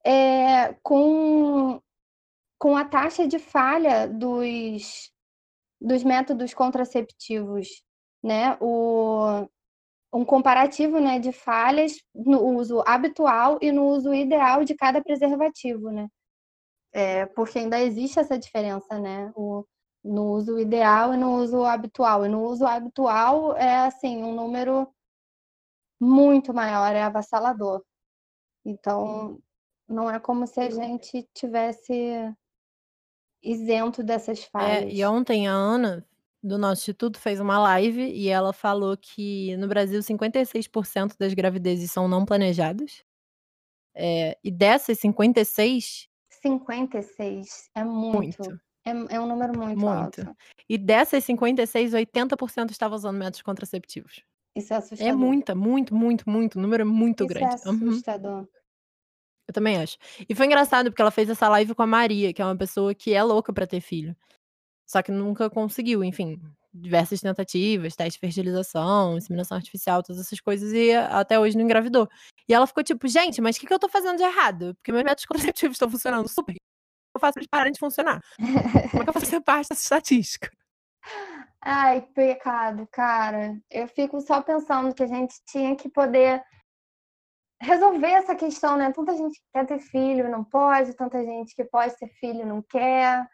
é, com, com a taxa de falha dos, dos métodos contraceptivos, né? O, um comparativo né, de falhas no uso habitual e no uso ideal de cada preservativo, né? É, porque ainda existe essa diferença, né? O, no uso ideal e no uso habitual. E no uso habitual é assim, um número muito maior, é avassalador. Então, não é como se a gente tivesse isento dessas falhas. É, e ontem a Ana, do nosso instituto, fez uma live e ela falou que no Brasil 56% das gravidezes são não planejadas. É, e dessas 56. 56 é muito. muito. É, é um número muito, muito, alto. E dessas 56, 80% estavam usando métodos contraceptivos. Isso é, é assustador. É muita, muito, muito, muito. O número é muito Isso grande. É assustador. Uhum. Eu também acho. E foi engraçado porque ela fez essa live com a Maria, que é uma pessoa que é louca para ter filho. Só que nunca conseguiu, enfim, diversas tentativas, teste de fertilização, inseminação artificial, todas essas coisas, e até hoje não engravidou. E ela ficou tipo, gente, mas o que, que eu tô fazendo de errado? Porque meus métodos contraceptivos estão funcionando super eu faço eles pararem de funcionar? Como é que eu faço parte dessa estatística? Ai, pecado, cara. Eu fico só pensando que a gente tinha que poder resolver essa questão, né? Tanta gente que quer ter filho não pode, tanta gente que pode ter filho não quer.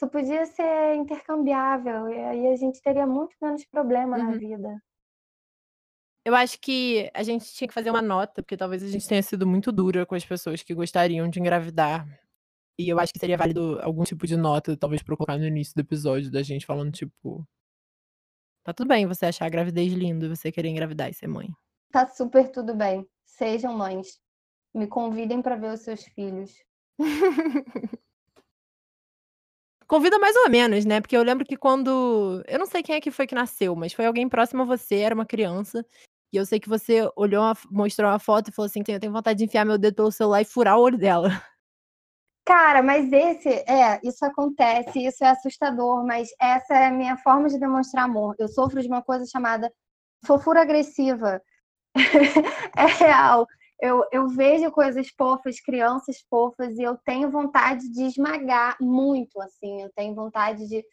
Isso podia ser intercambiável e aí a gente teria muito menos problema uhum. na vida. Eu acho que a gente tinha que fazer uma nota, porque talvez a gente tenha sido muito dura com as pessoas que gostariam de engravidar e eu acho que seria válido algum tipo de nota, talvez, pra colocar no início do episódio, da gente falando, tipo. Tá tudo bem você achar a gravidez linda e você querer engravidar e ser mãe. Tá super tudo bem. Sejam mães. Me convidem para ver os seus filhos. (laughs) Convida mais ou menos, né? Porque eu lembro que quando. Eu não sei quem é que foi que nasceu, mas foi alguém próximo a você, era uma criança. E eu sei que você olhou, uma... mostrou uma foto e falou assim: eu tenho vontade de enfiar meu dedo pelo celular e furar o olho dela. Cara, mas esse, é, isso acontece, isso é assustador, mas essa é a minha forma de demonstrar amor. Eu sofro de uma coisa chamada fofura agressiva. (laughs) é real. Eu, eu vejo coisas fofas, crianças fofas, e eu tenho vontade de esmagar muito, assim. Eu tenho vontade de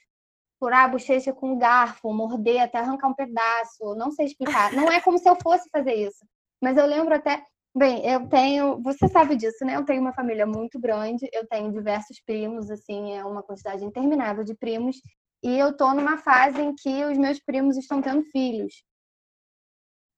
furar a bochecha com um garfo, morder até arrancar um pedaço. Não sei explicar. Não é como se eu fosse fazer isso. Mas eu lembro até Bem, eu tenho, você sabe disso, né? Eu tenho uma família muito grande, eu tenho diversos primos, assim, é uma quantidade interminável de primos, e eu tô numa fase em que os meus primos estão tendo filhos.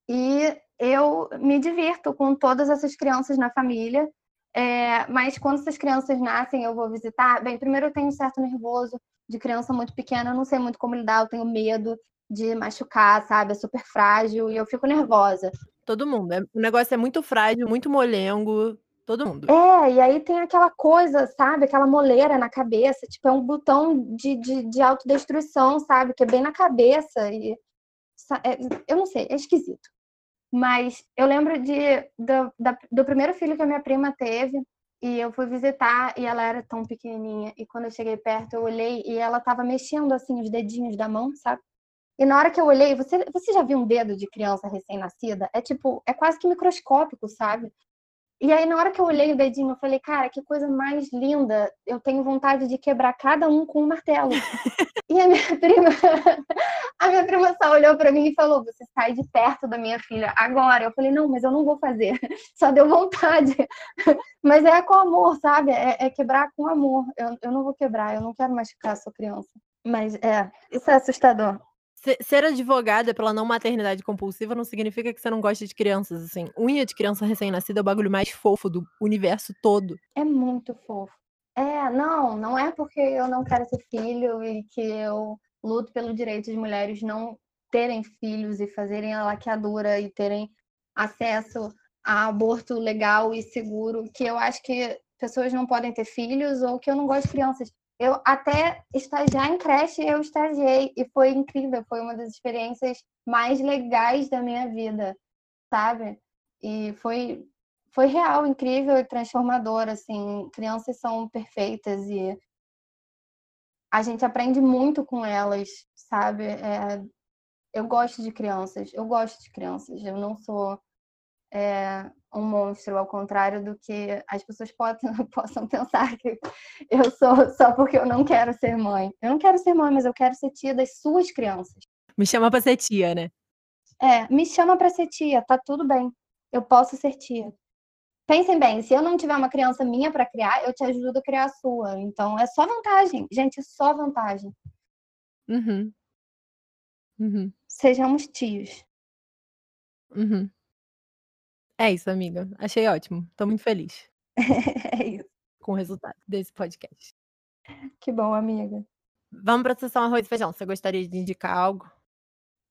E eu me divirto com todas essas crianças na família, é, mas quando essas crianças nascem, eu vou visitar. Bem, primeiro eu tenho um certo nervoso de criança muito pequena, eu não sei muito como lidar, eu tenho medo de machucar, sabe? É super frágil e eu fico nervosa. Todo mundo. É, o negócio é muito frágil, muito molengo. Todo mundo. É, e aí tem aquela coisa, sabe? Aquela moleira na cabeça. Tipo, é um botão de, de, de autodestruição, sabe? Que é bem na cabeça. E, é, eu não sei, é esquisito. Mas eu lembro de, do, da, do primeiro filho que a minha prima teve. E eu fui visitar e ela era tão pequenininha. E quando eu cheguei perto, eu olhei e ela tava mexendo assim os dedinhos da mão, sabe? E na hora que eu olhei, você, você já viu um dedo de criança recém-nascida? É tipo, é quase que microscópico, sabe? E aí, na hora que eu olhei o dedinho, eu falei, cara, que coisa mais linda. Eu tenho vontade de quebrar cada um com um martelo. (laughs) e a minha prima, a minha prima só olhou para mim e falou: Você sai de perto da minha filha agora. Eu falei: Não, mas eu não vou fazer. (laughs) Só deu vontade. (laughs) mas é com amor, sabe? É, é quebrar com amor. Eu, eu não vou quebrar, eu não quero machucar a sua criança. Mas é, isso é assustador. Ser advogada pela não maternidade compulsiva não significa que você não gosta de crianças, assim. Unha de criança recém-nascida é o bagulho mais fofo do universo todo. É muito fofo. É, não, não é porque eu não quero ter filho e que eu luto pelo direito de mulheres não terem filhos e fazerem a laqueadura e terem acesso a aborto legal e seguro, que eu acho que pessoas não podem ter filhos ou que eu não gosto de crianças. Eu até estagiar em creche, eu estagiei e foi incrível, foi uma das experiências mais legais da minha vida, sabe? E foi foi real, incrível e transformador, assim. Crianças são perfeitas e a gente aprende muito com elas, sabe? É, eu gosto de crianças, eu gosto de crianças. Eu não sou é, um monstro, ao contrário do que as pessoas possam, (laughs) possam pensar que eu sou só porque eu não quero ser mãe. Eu não quero ser mãe, mas eu quero ser tia das suas crianças. Me chama pra ser tia, né? É, me chama pra ser tia, tá tudo bem. Eu posso ser tia. Pensem bem, se eu não tiver uma criança minha para criar, eu te ajudo a criar a sua. Então é só vantagem, gente, é só vantagem. Uhum. Uhum. Sejamos tios. Uhum. É isso, amiga. Achei ótimo. Tô muito feliz. (laughs) é isso. Com o resultado desse podcast. Que bom, amiga. Vamos para a sessão arroz e feijão. Você gostaria de indicar algo?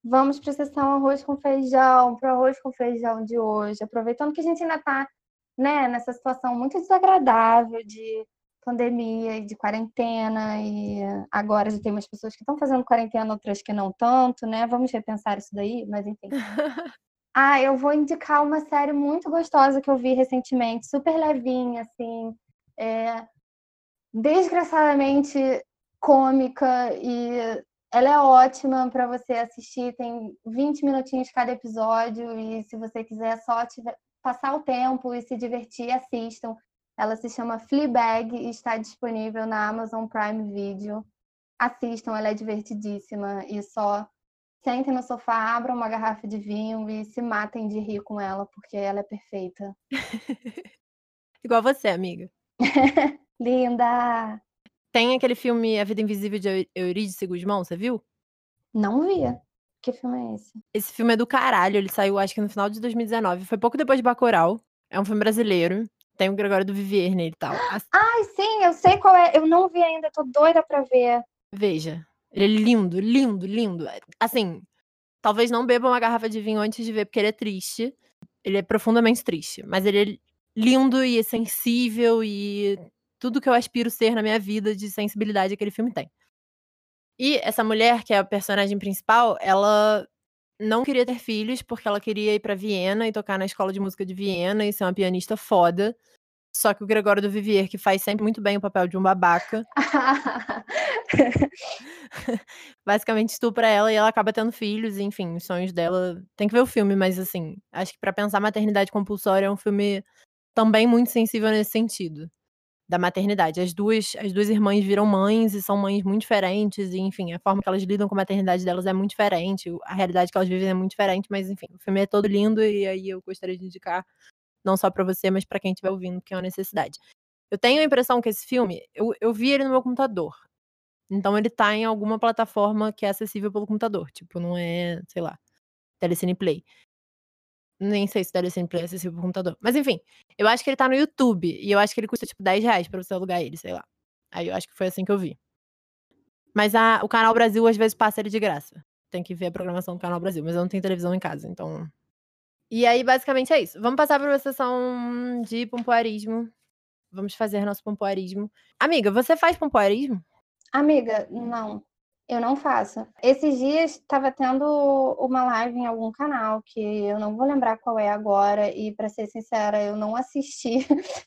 Vamos para a sessão arroz com feijão, para o arroz com feijão de hoje. Aproveitando que a gente ainda está né, nessa situação muito desagradável de pandemia e de quarentena, e agora já tem umas pessoas que estão fazendo quarentena, outras que não tanto, né? Vamos repensar isso daí, mas enfim. (laughs) ah, eu vou indicar uma série muito gostosa que eu vi recentemente, super levinha, assim, é... desgraçadamente cômica e ela é ótima para você assistir, tem 20 minutinhos cada episódio e se você quiser só tiver, passar o tempo e se divertir, assistam. Ela se chama Fleabag e está disponível na Amazon Prime Video. Assistam, ela é divertidíssima e só sentem no sofá, abram uma garrafa de vinho e se matem de rir com ela, porque ela é perfeita. (laughs) Igual você, amiga. (laughs) Linda! Tem aquele filme A Vida Invisível de Eurídice Guzmão, você viu? Não via. Que filme é esse? Esse filme é do caralho, ele saiu acho que no final de 2019. Foi pouco depois de Bacurau. É um filme brasileiro. Tem o Gregório do Vivier nele e tal. Ai, sim, eu sei qual é. Eu não vi ainda, tô doida pra ver. Veja. Ele é lindo, lindo, lindo. Assim, talvez não beba uma garrafa de vinho antes de ver, porque ele é triste. Ele é profundamente triste. Mas ele é lindo e é sensível e tudo que eu aspiro ser na minha vida de sensibilidade aquele filme tem. E essa mulher, que é a personagem principal, ela não queria ter filhos porque ela queria ir para Viena e tocar na escola de música de Viena e ser uma pianista foda. Só que o Gregório do Vivier, que faz sempre muito bem o papel de um babaca, (laughs) basicamente estupra ela e ela acaba tendo filhos, enfim, os sonhos dela. Tem que ver o filme, mas assim, acho que para pensar maternidade compulsória é um filme também muito sensível nesse sentido da maternidade. As duas, as duas irmãs viram mães e são mães muito diferentes, e enfim, a forma que elas lidam com a maternidade delas é muito diferente, a realidade que elas vivem é muito diferente, mas enfim, o filme é todo lindo e aí eu gostaria de indicar não só para você, mas para quem estiver ouvindo, que é uma necessidade. Eu tenho a impressão que esse filme, eu, eu vi ele no meu computador. Então ele tá em alguma plataforma que é acessível pelo computador, tipo, não é, sei lá, Telecine Play. Nem sei se deve sempre acessível pro computador. Mas enfim, eu acho que ele tá no YouTube. E eu acho que ele custa tipo 10 reais pra você alugar ele, sei lá. Aí eu acho que foi assim que eu vi. Mas a, o Canal Brasil às vezes passa ele de graça. Tem que ver a programação do Canal Brasil. Mas eu não tenho televisão em casa, então. E aí, basicamente, é isso. Vamos passar para uma sessão de pompoarismo. Vamos fazer nosso pompoarismo. Amiga, você faz pompoarismo? Amiga, não. Eu não faço. Esses dias estava tendo uma live em algum canal que eu não vou lembrar qual é agora e para ser sincera, eu não assisti.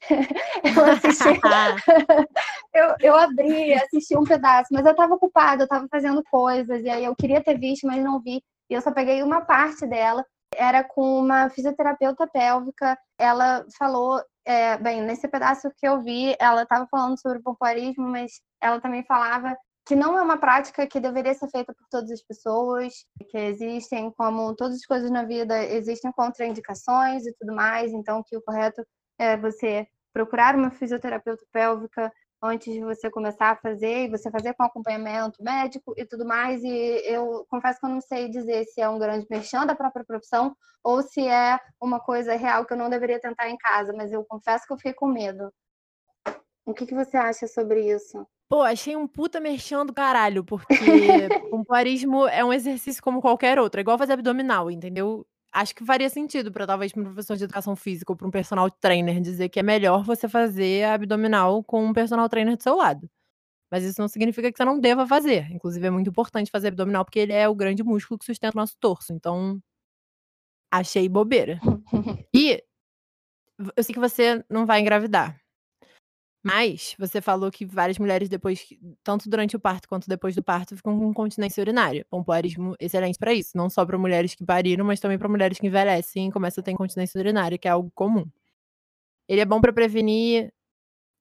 (laughs) eu assisti. (laughs) eu, eu abri, assisti um pedaço, mas eu estava ocupada, eu estava fazendo coisas e aí eu queria ter visto, mas não vi. E eu só peguei uma parte dela. Era com uma fisioterapeuta pélvica. Ela falou é, bem, nesse pedaço que eu vi, ela estava falando sobre o pompoarismo, mas ela também falava que não é uma prática que deveria ser feita por todas as pessoas, que existem, como todas as coisas na vida, existem contraindicações e tudo mais, então que o correto é você procurar uma fisioterapeuta pélvica antes de você começar a fazer, e você fazer com acompanhamento médico e tudo mais, e eu confesso que eu não sei dizer se é um grande mexão da própria profissão ou se é uma coisa real que eu não deveria tentar em casa, mas eu confesso que eu fiquei com medo. O que, que você acha sobre isso? Pô, achei um puta merchan do caralho, porque (laughs) pompoarismo é um exercício como qualquer outro, é igual fazer abdominal, entendeu? Acho que faria sentido para talvez pra um professor de educação física ou para um personal trainer dizer que é melhor você fazer abdominal com um personal trainer do seu lado. Mas isso não significa que você não deva fazer. Inclusive, é muito importante fazer abdominal porque ele é o grande músculo que sustenta o nosso torso. Então, achei bobeira. (laughs) E eu sei que você não vai engravidar. Mas você falou que várias mulheres depois, tanto durante o parto quanto depois do parto, ficam com continência urinária. Pompoarismo excelente para isso, não só para mulheres que pariram, mas também para mulheres que envelhecem e começam a ter incontinência urinária, que é algo comum. Ele é bom para prevenir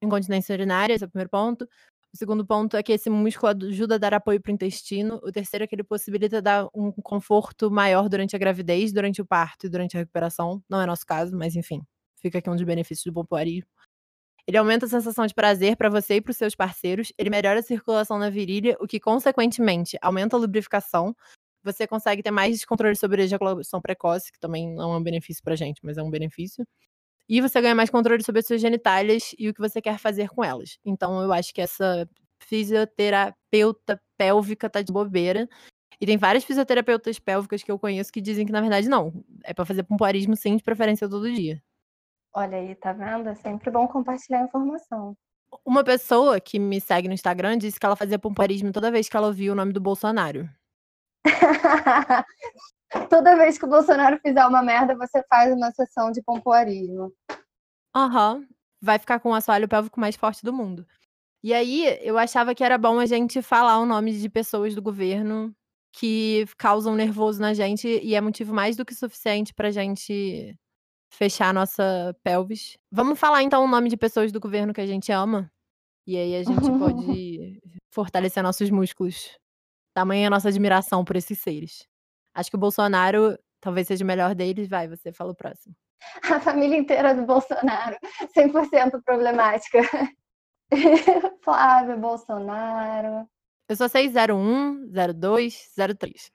incontinência urinária, esse é o primeiro ponto. O segundo ponto é que esse músculo ajuda a dar apoio para o intestino. O terceiro é que ele possibilita dar um conforto maior durante a gravidez, durante o parto e durante a recuperação. Não é nosso caso, mas enfim, fica aqui um dos benefícios do pompoarismo. Ele aumenta a sensação de prazer para você e para os seus parceiros. Ele melhora a circulação na virilha, o que consequentemente aumenta a lubrificação. Você consegue ter mais controle sobre a ejaculação precoce, que também não é um benefício pra gente, mas é um benefício. E você ganha mais controle sobre as suas genitálias e o que você quer fazer com elas. Então eu acho que essa fisioterapeuta pélvica tá de bobeira. E tem várias fisioterapeutas pélvicas que eu conheço que dizem que, na verdade, não. É para fazer pompoarismo sim, de preferência todo dia. Olha aí, tá vendo? É sempre bom compartilhar informação. Uma pessoa que me segue no Instagram disse que ela fazia pompoarismo toda vez que ela ouvia o nome do Bolsonaro. (laughs) Toda vez que o Bolsonaro fizer uma merda, você faz uma sessão de pompoarismo. Aham. Uhum. Vai ficar com o assoalho pélvico mais forte do mundo. E aí, eu achava que era bom a gente falar o nome de pessoas do governo que causam nervoso na gente e é motivo mais do que suficiente pra gente fechar a nossa pelvis. Vamos falar então o nome de pessoas do governo que a gente ama? E aí a gente pode (laughs) fortalecer nossos músculos. Tamanha a nossa admiração por esses seres. Acho que o Bolsonaro talvez seja o melhor deles. Vai, você fala o próximo. A família inteira do Bolsonaro, 100% problemática. (laughs) Flávio Bolsonaro. Eu sou 601, 02, 03.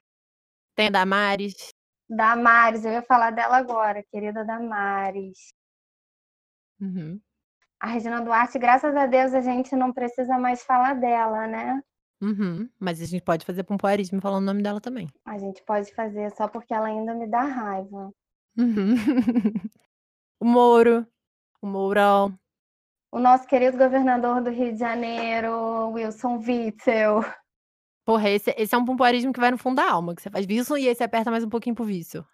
Tem a Damares. Damares, eu ia falar dela agora, querida Damares. Uhum. A Regina Duarte, graças a Deus, a gente não precisa mais falar dela, né? Uhum. Mas a gente pode fazer pompoarismo falando o nome dela também. A gente pode fazer só porque ela ainda me dá raiva. Uhum. (laughs) o Moro, o Mourão. O nosso querido governador do Rio de Janeiro, Wilson Witzel. Porra, esse, esse é um pompoarismo que vai no fundo da alma, que você faz vício e aí você aperta mais um pouquinho pro vício.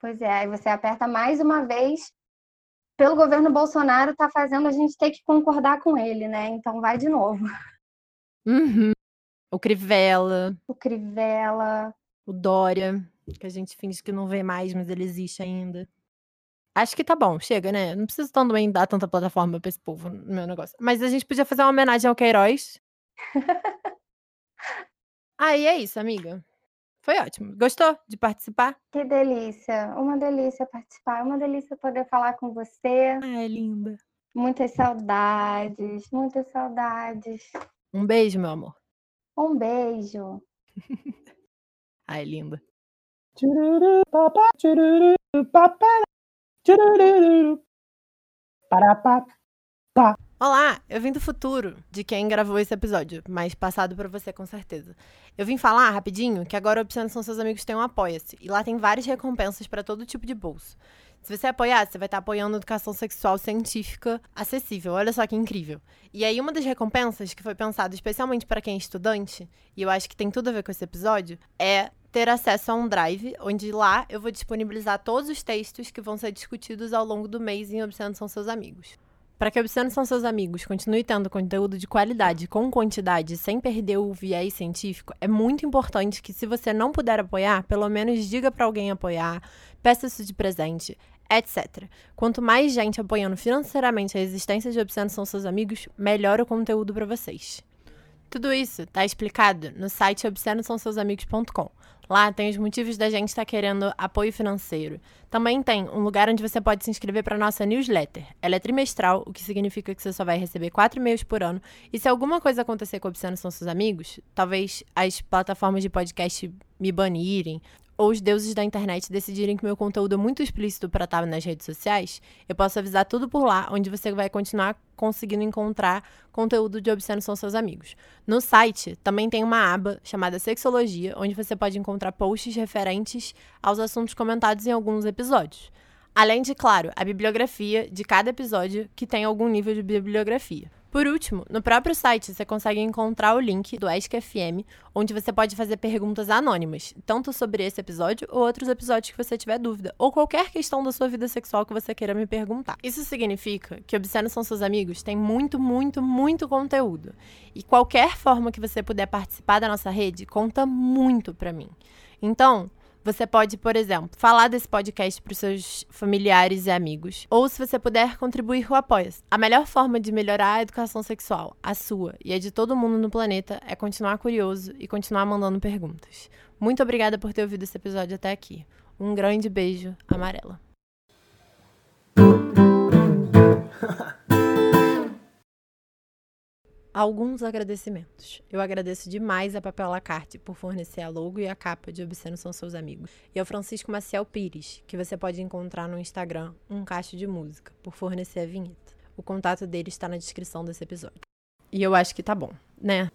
Pois é, aí você aperta mais uma vez. Pelo governo Bolsonaro, tá fazendo a gente ter que concordar com ele, né? Então vai de novo. Uhum. O Crivella. O Crivella. O Dória, que a gente finge que não vê mais, mas ele existe ainda. Acho que tá bom, chega, né? Não preciso também dar tanta plataforma pra esse povo no meu negócio. Mas a gente podia fazer uma homenagem ao Queiroz. (laughs) Aí é isso, amiga. Foi ótimo. Gostou de participar? Que delícia. Uma delícia participar. Uma delícia poder falar com você. Ai, linda. Muitas saudades. Muitas saudades. Um beijo, meu amor. Um beijo. (laughs) Ai, linda. Olá, eu vim do futuro, de quem gravou esse episódio, mas passado para você com certeza. Eu vim falar rapidinho que agora a Opção São Seus Amigos tem um Apoia-se, e lá tem várias recompensas para todo tipo de bolso. Se você apoiar, você vai estar apoiando a educação sexual científica acessível. Olha só que incrível. E aí, uma das recompensas que foi pensada especialmente para quem é estudante, e eu acho que tem tudo a ver com esse episódio, é ter acesso a um drive, onde lá eu vou disponibilizar todos os textos que vão ser discutidos ao longo do mês em Obsceno São Seus Amigos. Para que Obsceno São Seus Amigos continue tendo conteúdo de qualidade com quantidade, sem perder o viés científico, é muito importante que, se você não puder apoiar, pelo menos diga para alguém apoiar, peça isso de presente, etc. Quanto mais gente apoiando financeiramente a existência de Obsceno São Seus Amigos, melhor o conteúdo para vocês. Tudo isso está explicado no site obscenosãoseusamigos.com. Lá tem os motivos da gente estar tá querendo apoio financeiro. Também tem um lugar onde você pode se inscrever para nossa newsletter. Ela é trimestral, o que significa que você só vai receber quatro e-mails por ano. E se alguma coisa acontecer com o Obsceno São Seus Amigos, talvez as plataformas de podcast me banirem, ou os deuses da internet decidirem que meu conteúdo é muito explícito para estar nas redes sociais, eu posso avisar tudo por lá, onde você vai continuar conseguindo encontrar conteúdo de Obsceno São Seus Amigos. No site também tem uma aba chamada Sexologia, onde você pode encontrar posts referentes aos assuntos comentados em alguns episódios. Além de, claro, a bibliografia de cada episódio que tem algum nível de bibliografia. Por último, no próprio site você consegue encontrar o link do ESC FM, onde você pode fazer perguntas anônimas, tanto sobre esse episódio ou outros episódios que você tiver dúvida, ou qualquer questão da sua vida sexual que você queira me perguntar. Isso significa que Obsceno São Seus Amigos tem muito, muito, muito conteúdo. E qualquer forma que você puder participar da nossa rede conta muito para mim. Então, você pode, por exemplo, falar desse podcast para os seus familiares e amigos. Ou, se você puder, contribuir com o apoia -se. A melhor forma de melhorar a educação sexual, a sua e a de todo mundo no planeta, é continuar curioso e continuar mandando perguntas. Muito obrigada por ter ouvido esse episódio até aqui. Um grande beijo, amarela. (laughs) alguns agradecimentos. Eu agradeço demais a Papel Lacarte por fornecer a logo e a capa de Obsceno São Seus Amigos. E ao Francisco Maciel Pires, que você pode encontrar no Instagram, um cacho de música, por fornecer a vinheta. O contato dele está na descrição desse episódio. E eu acho que tá bom, né?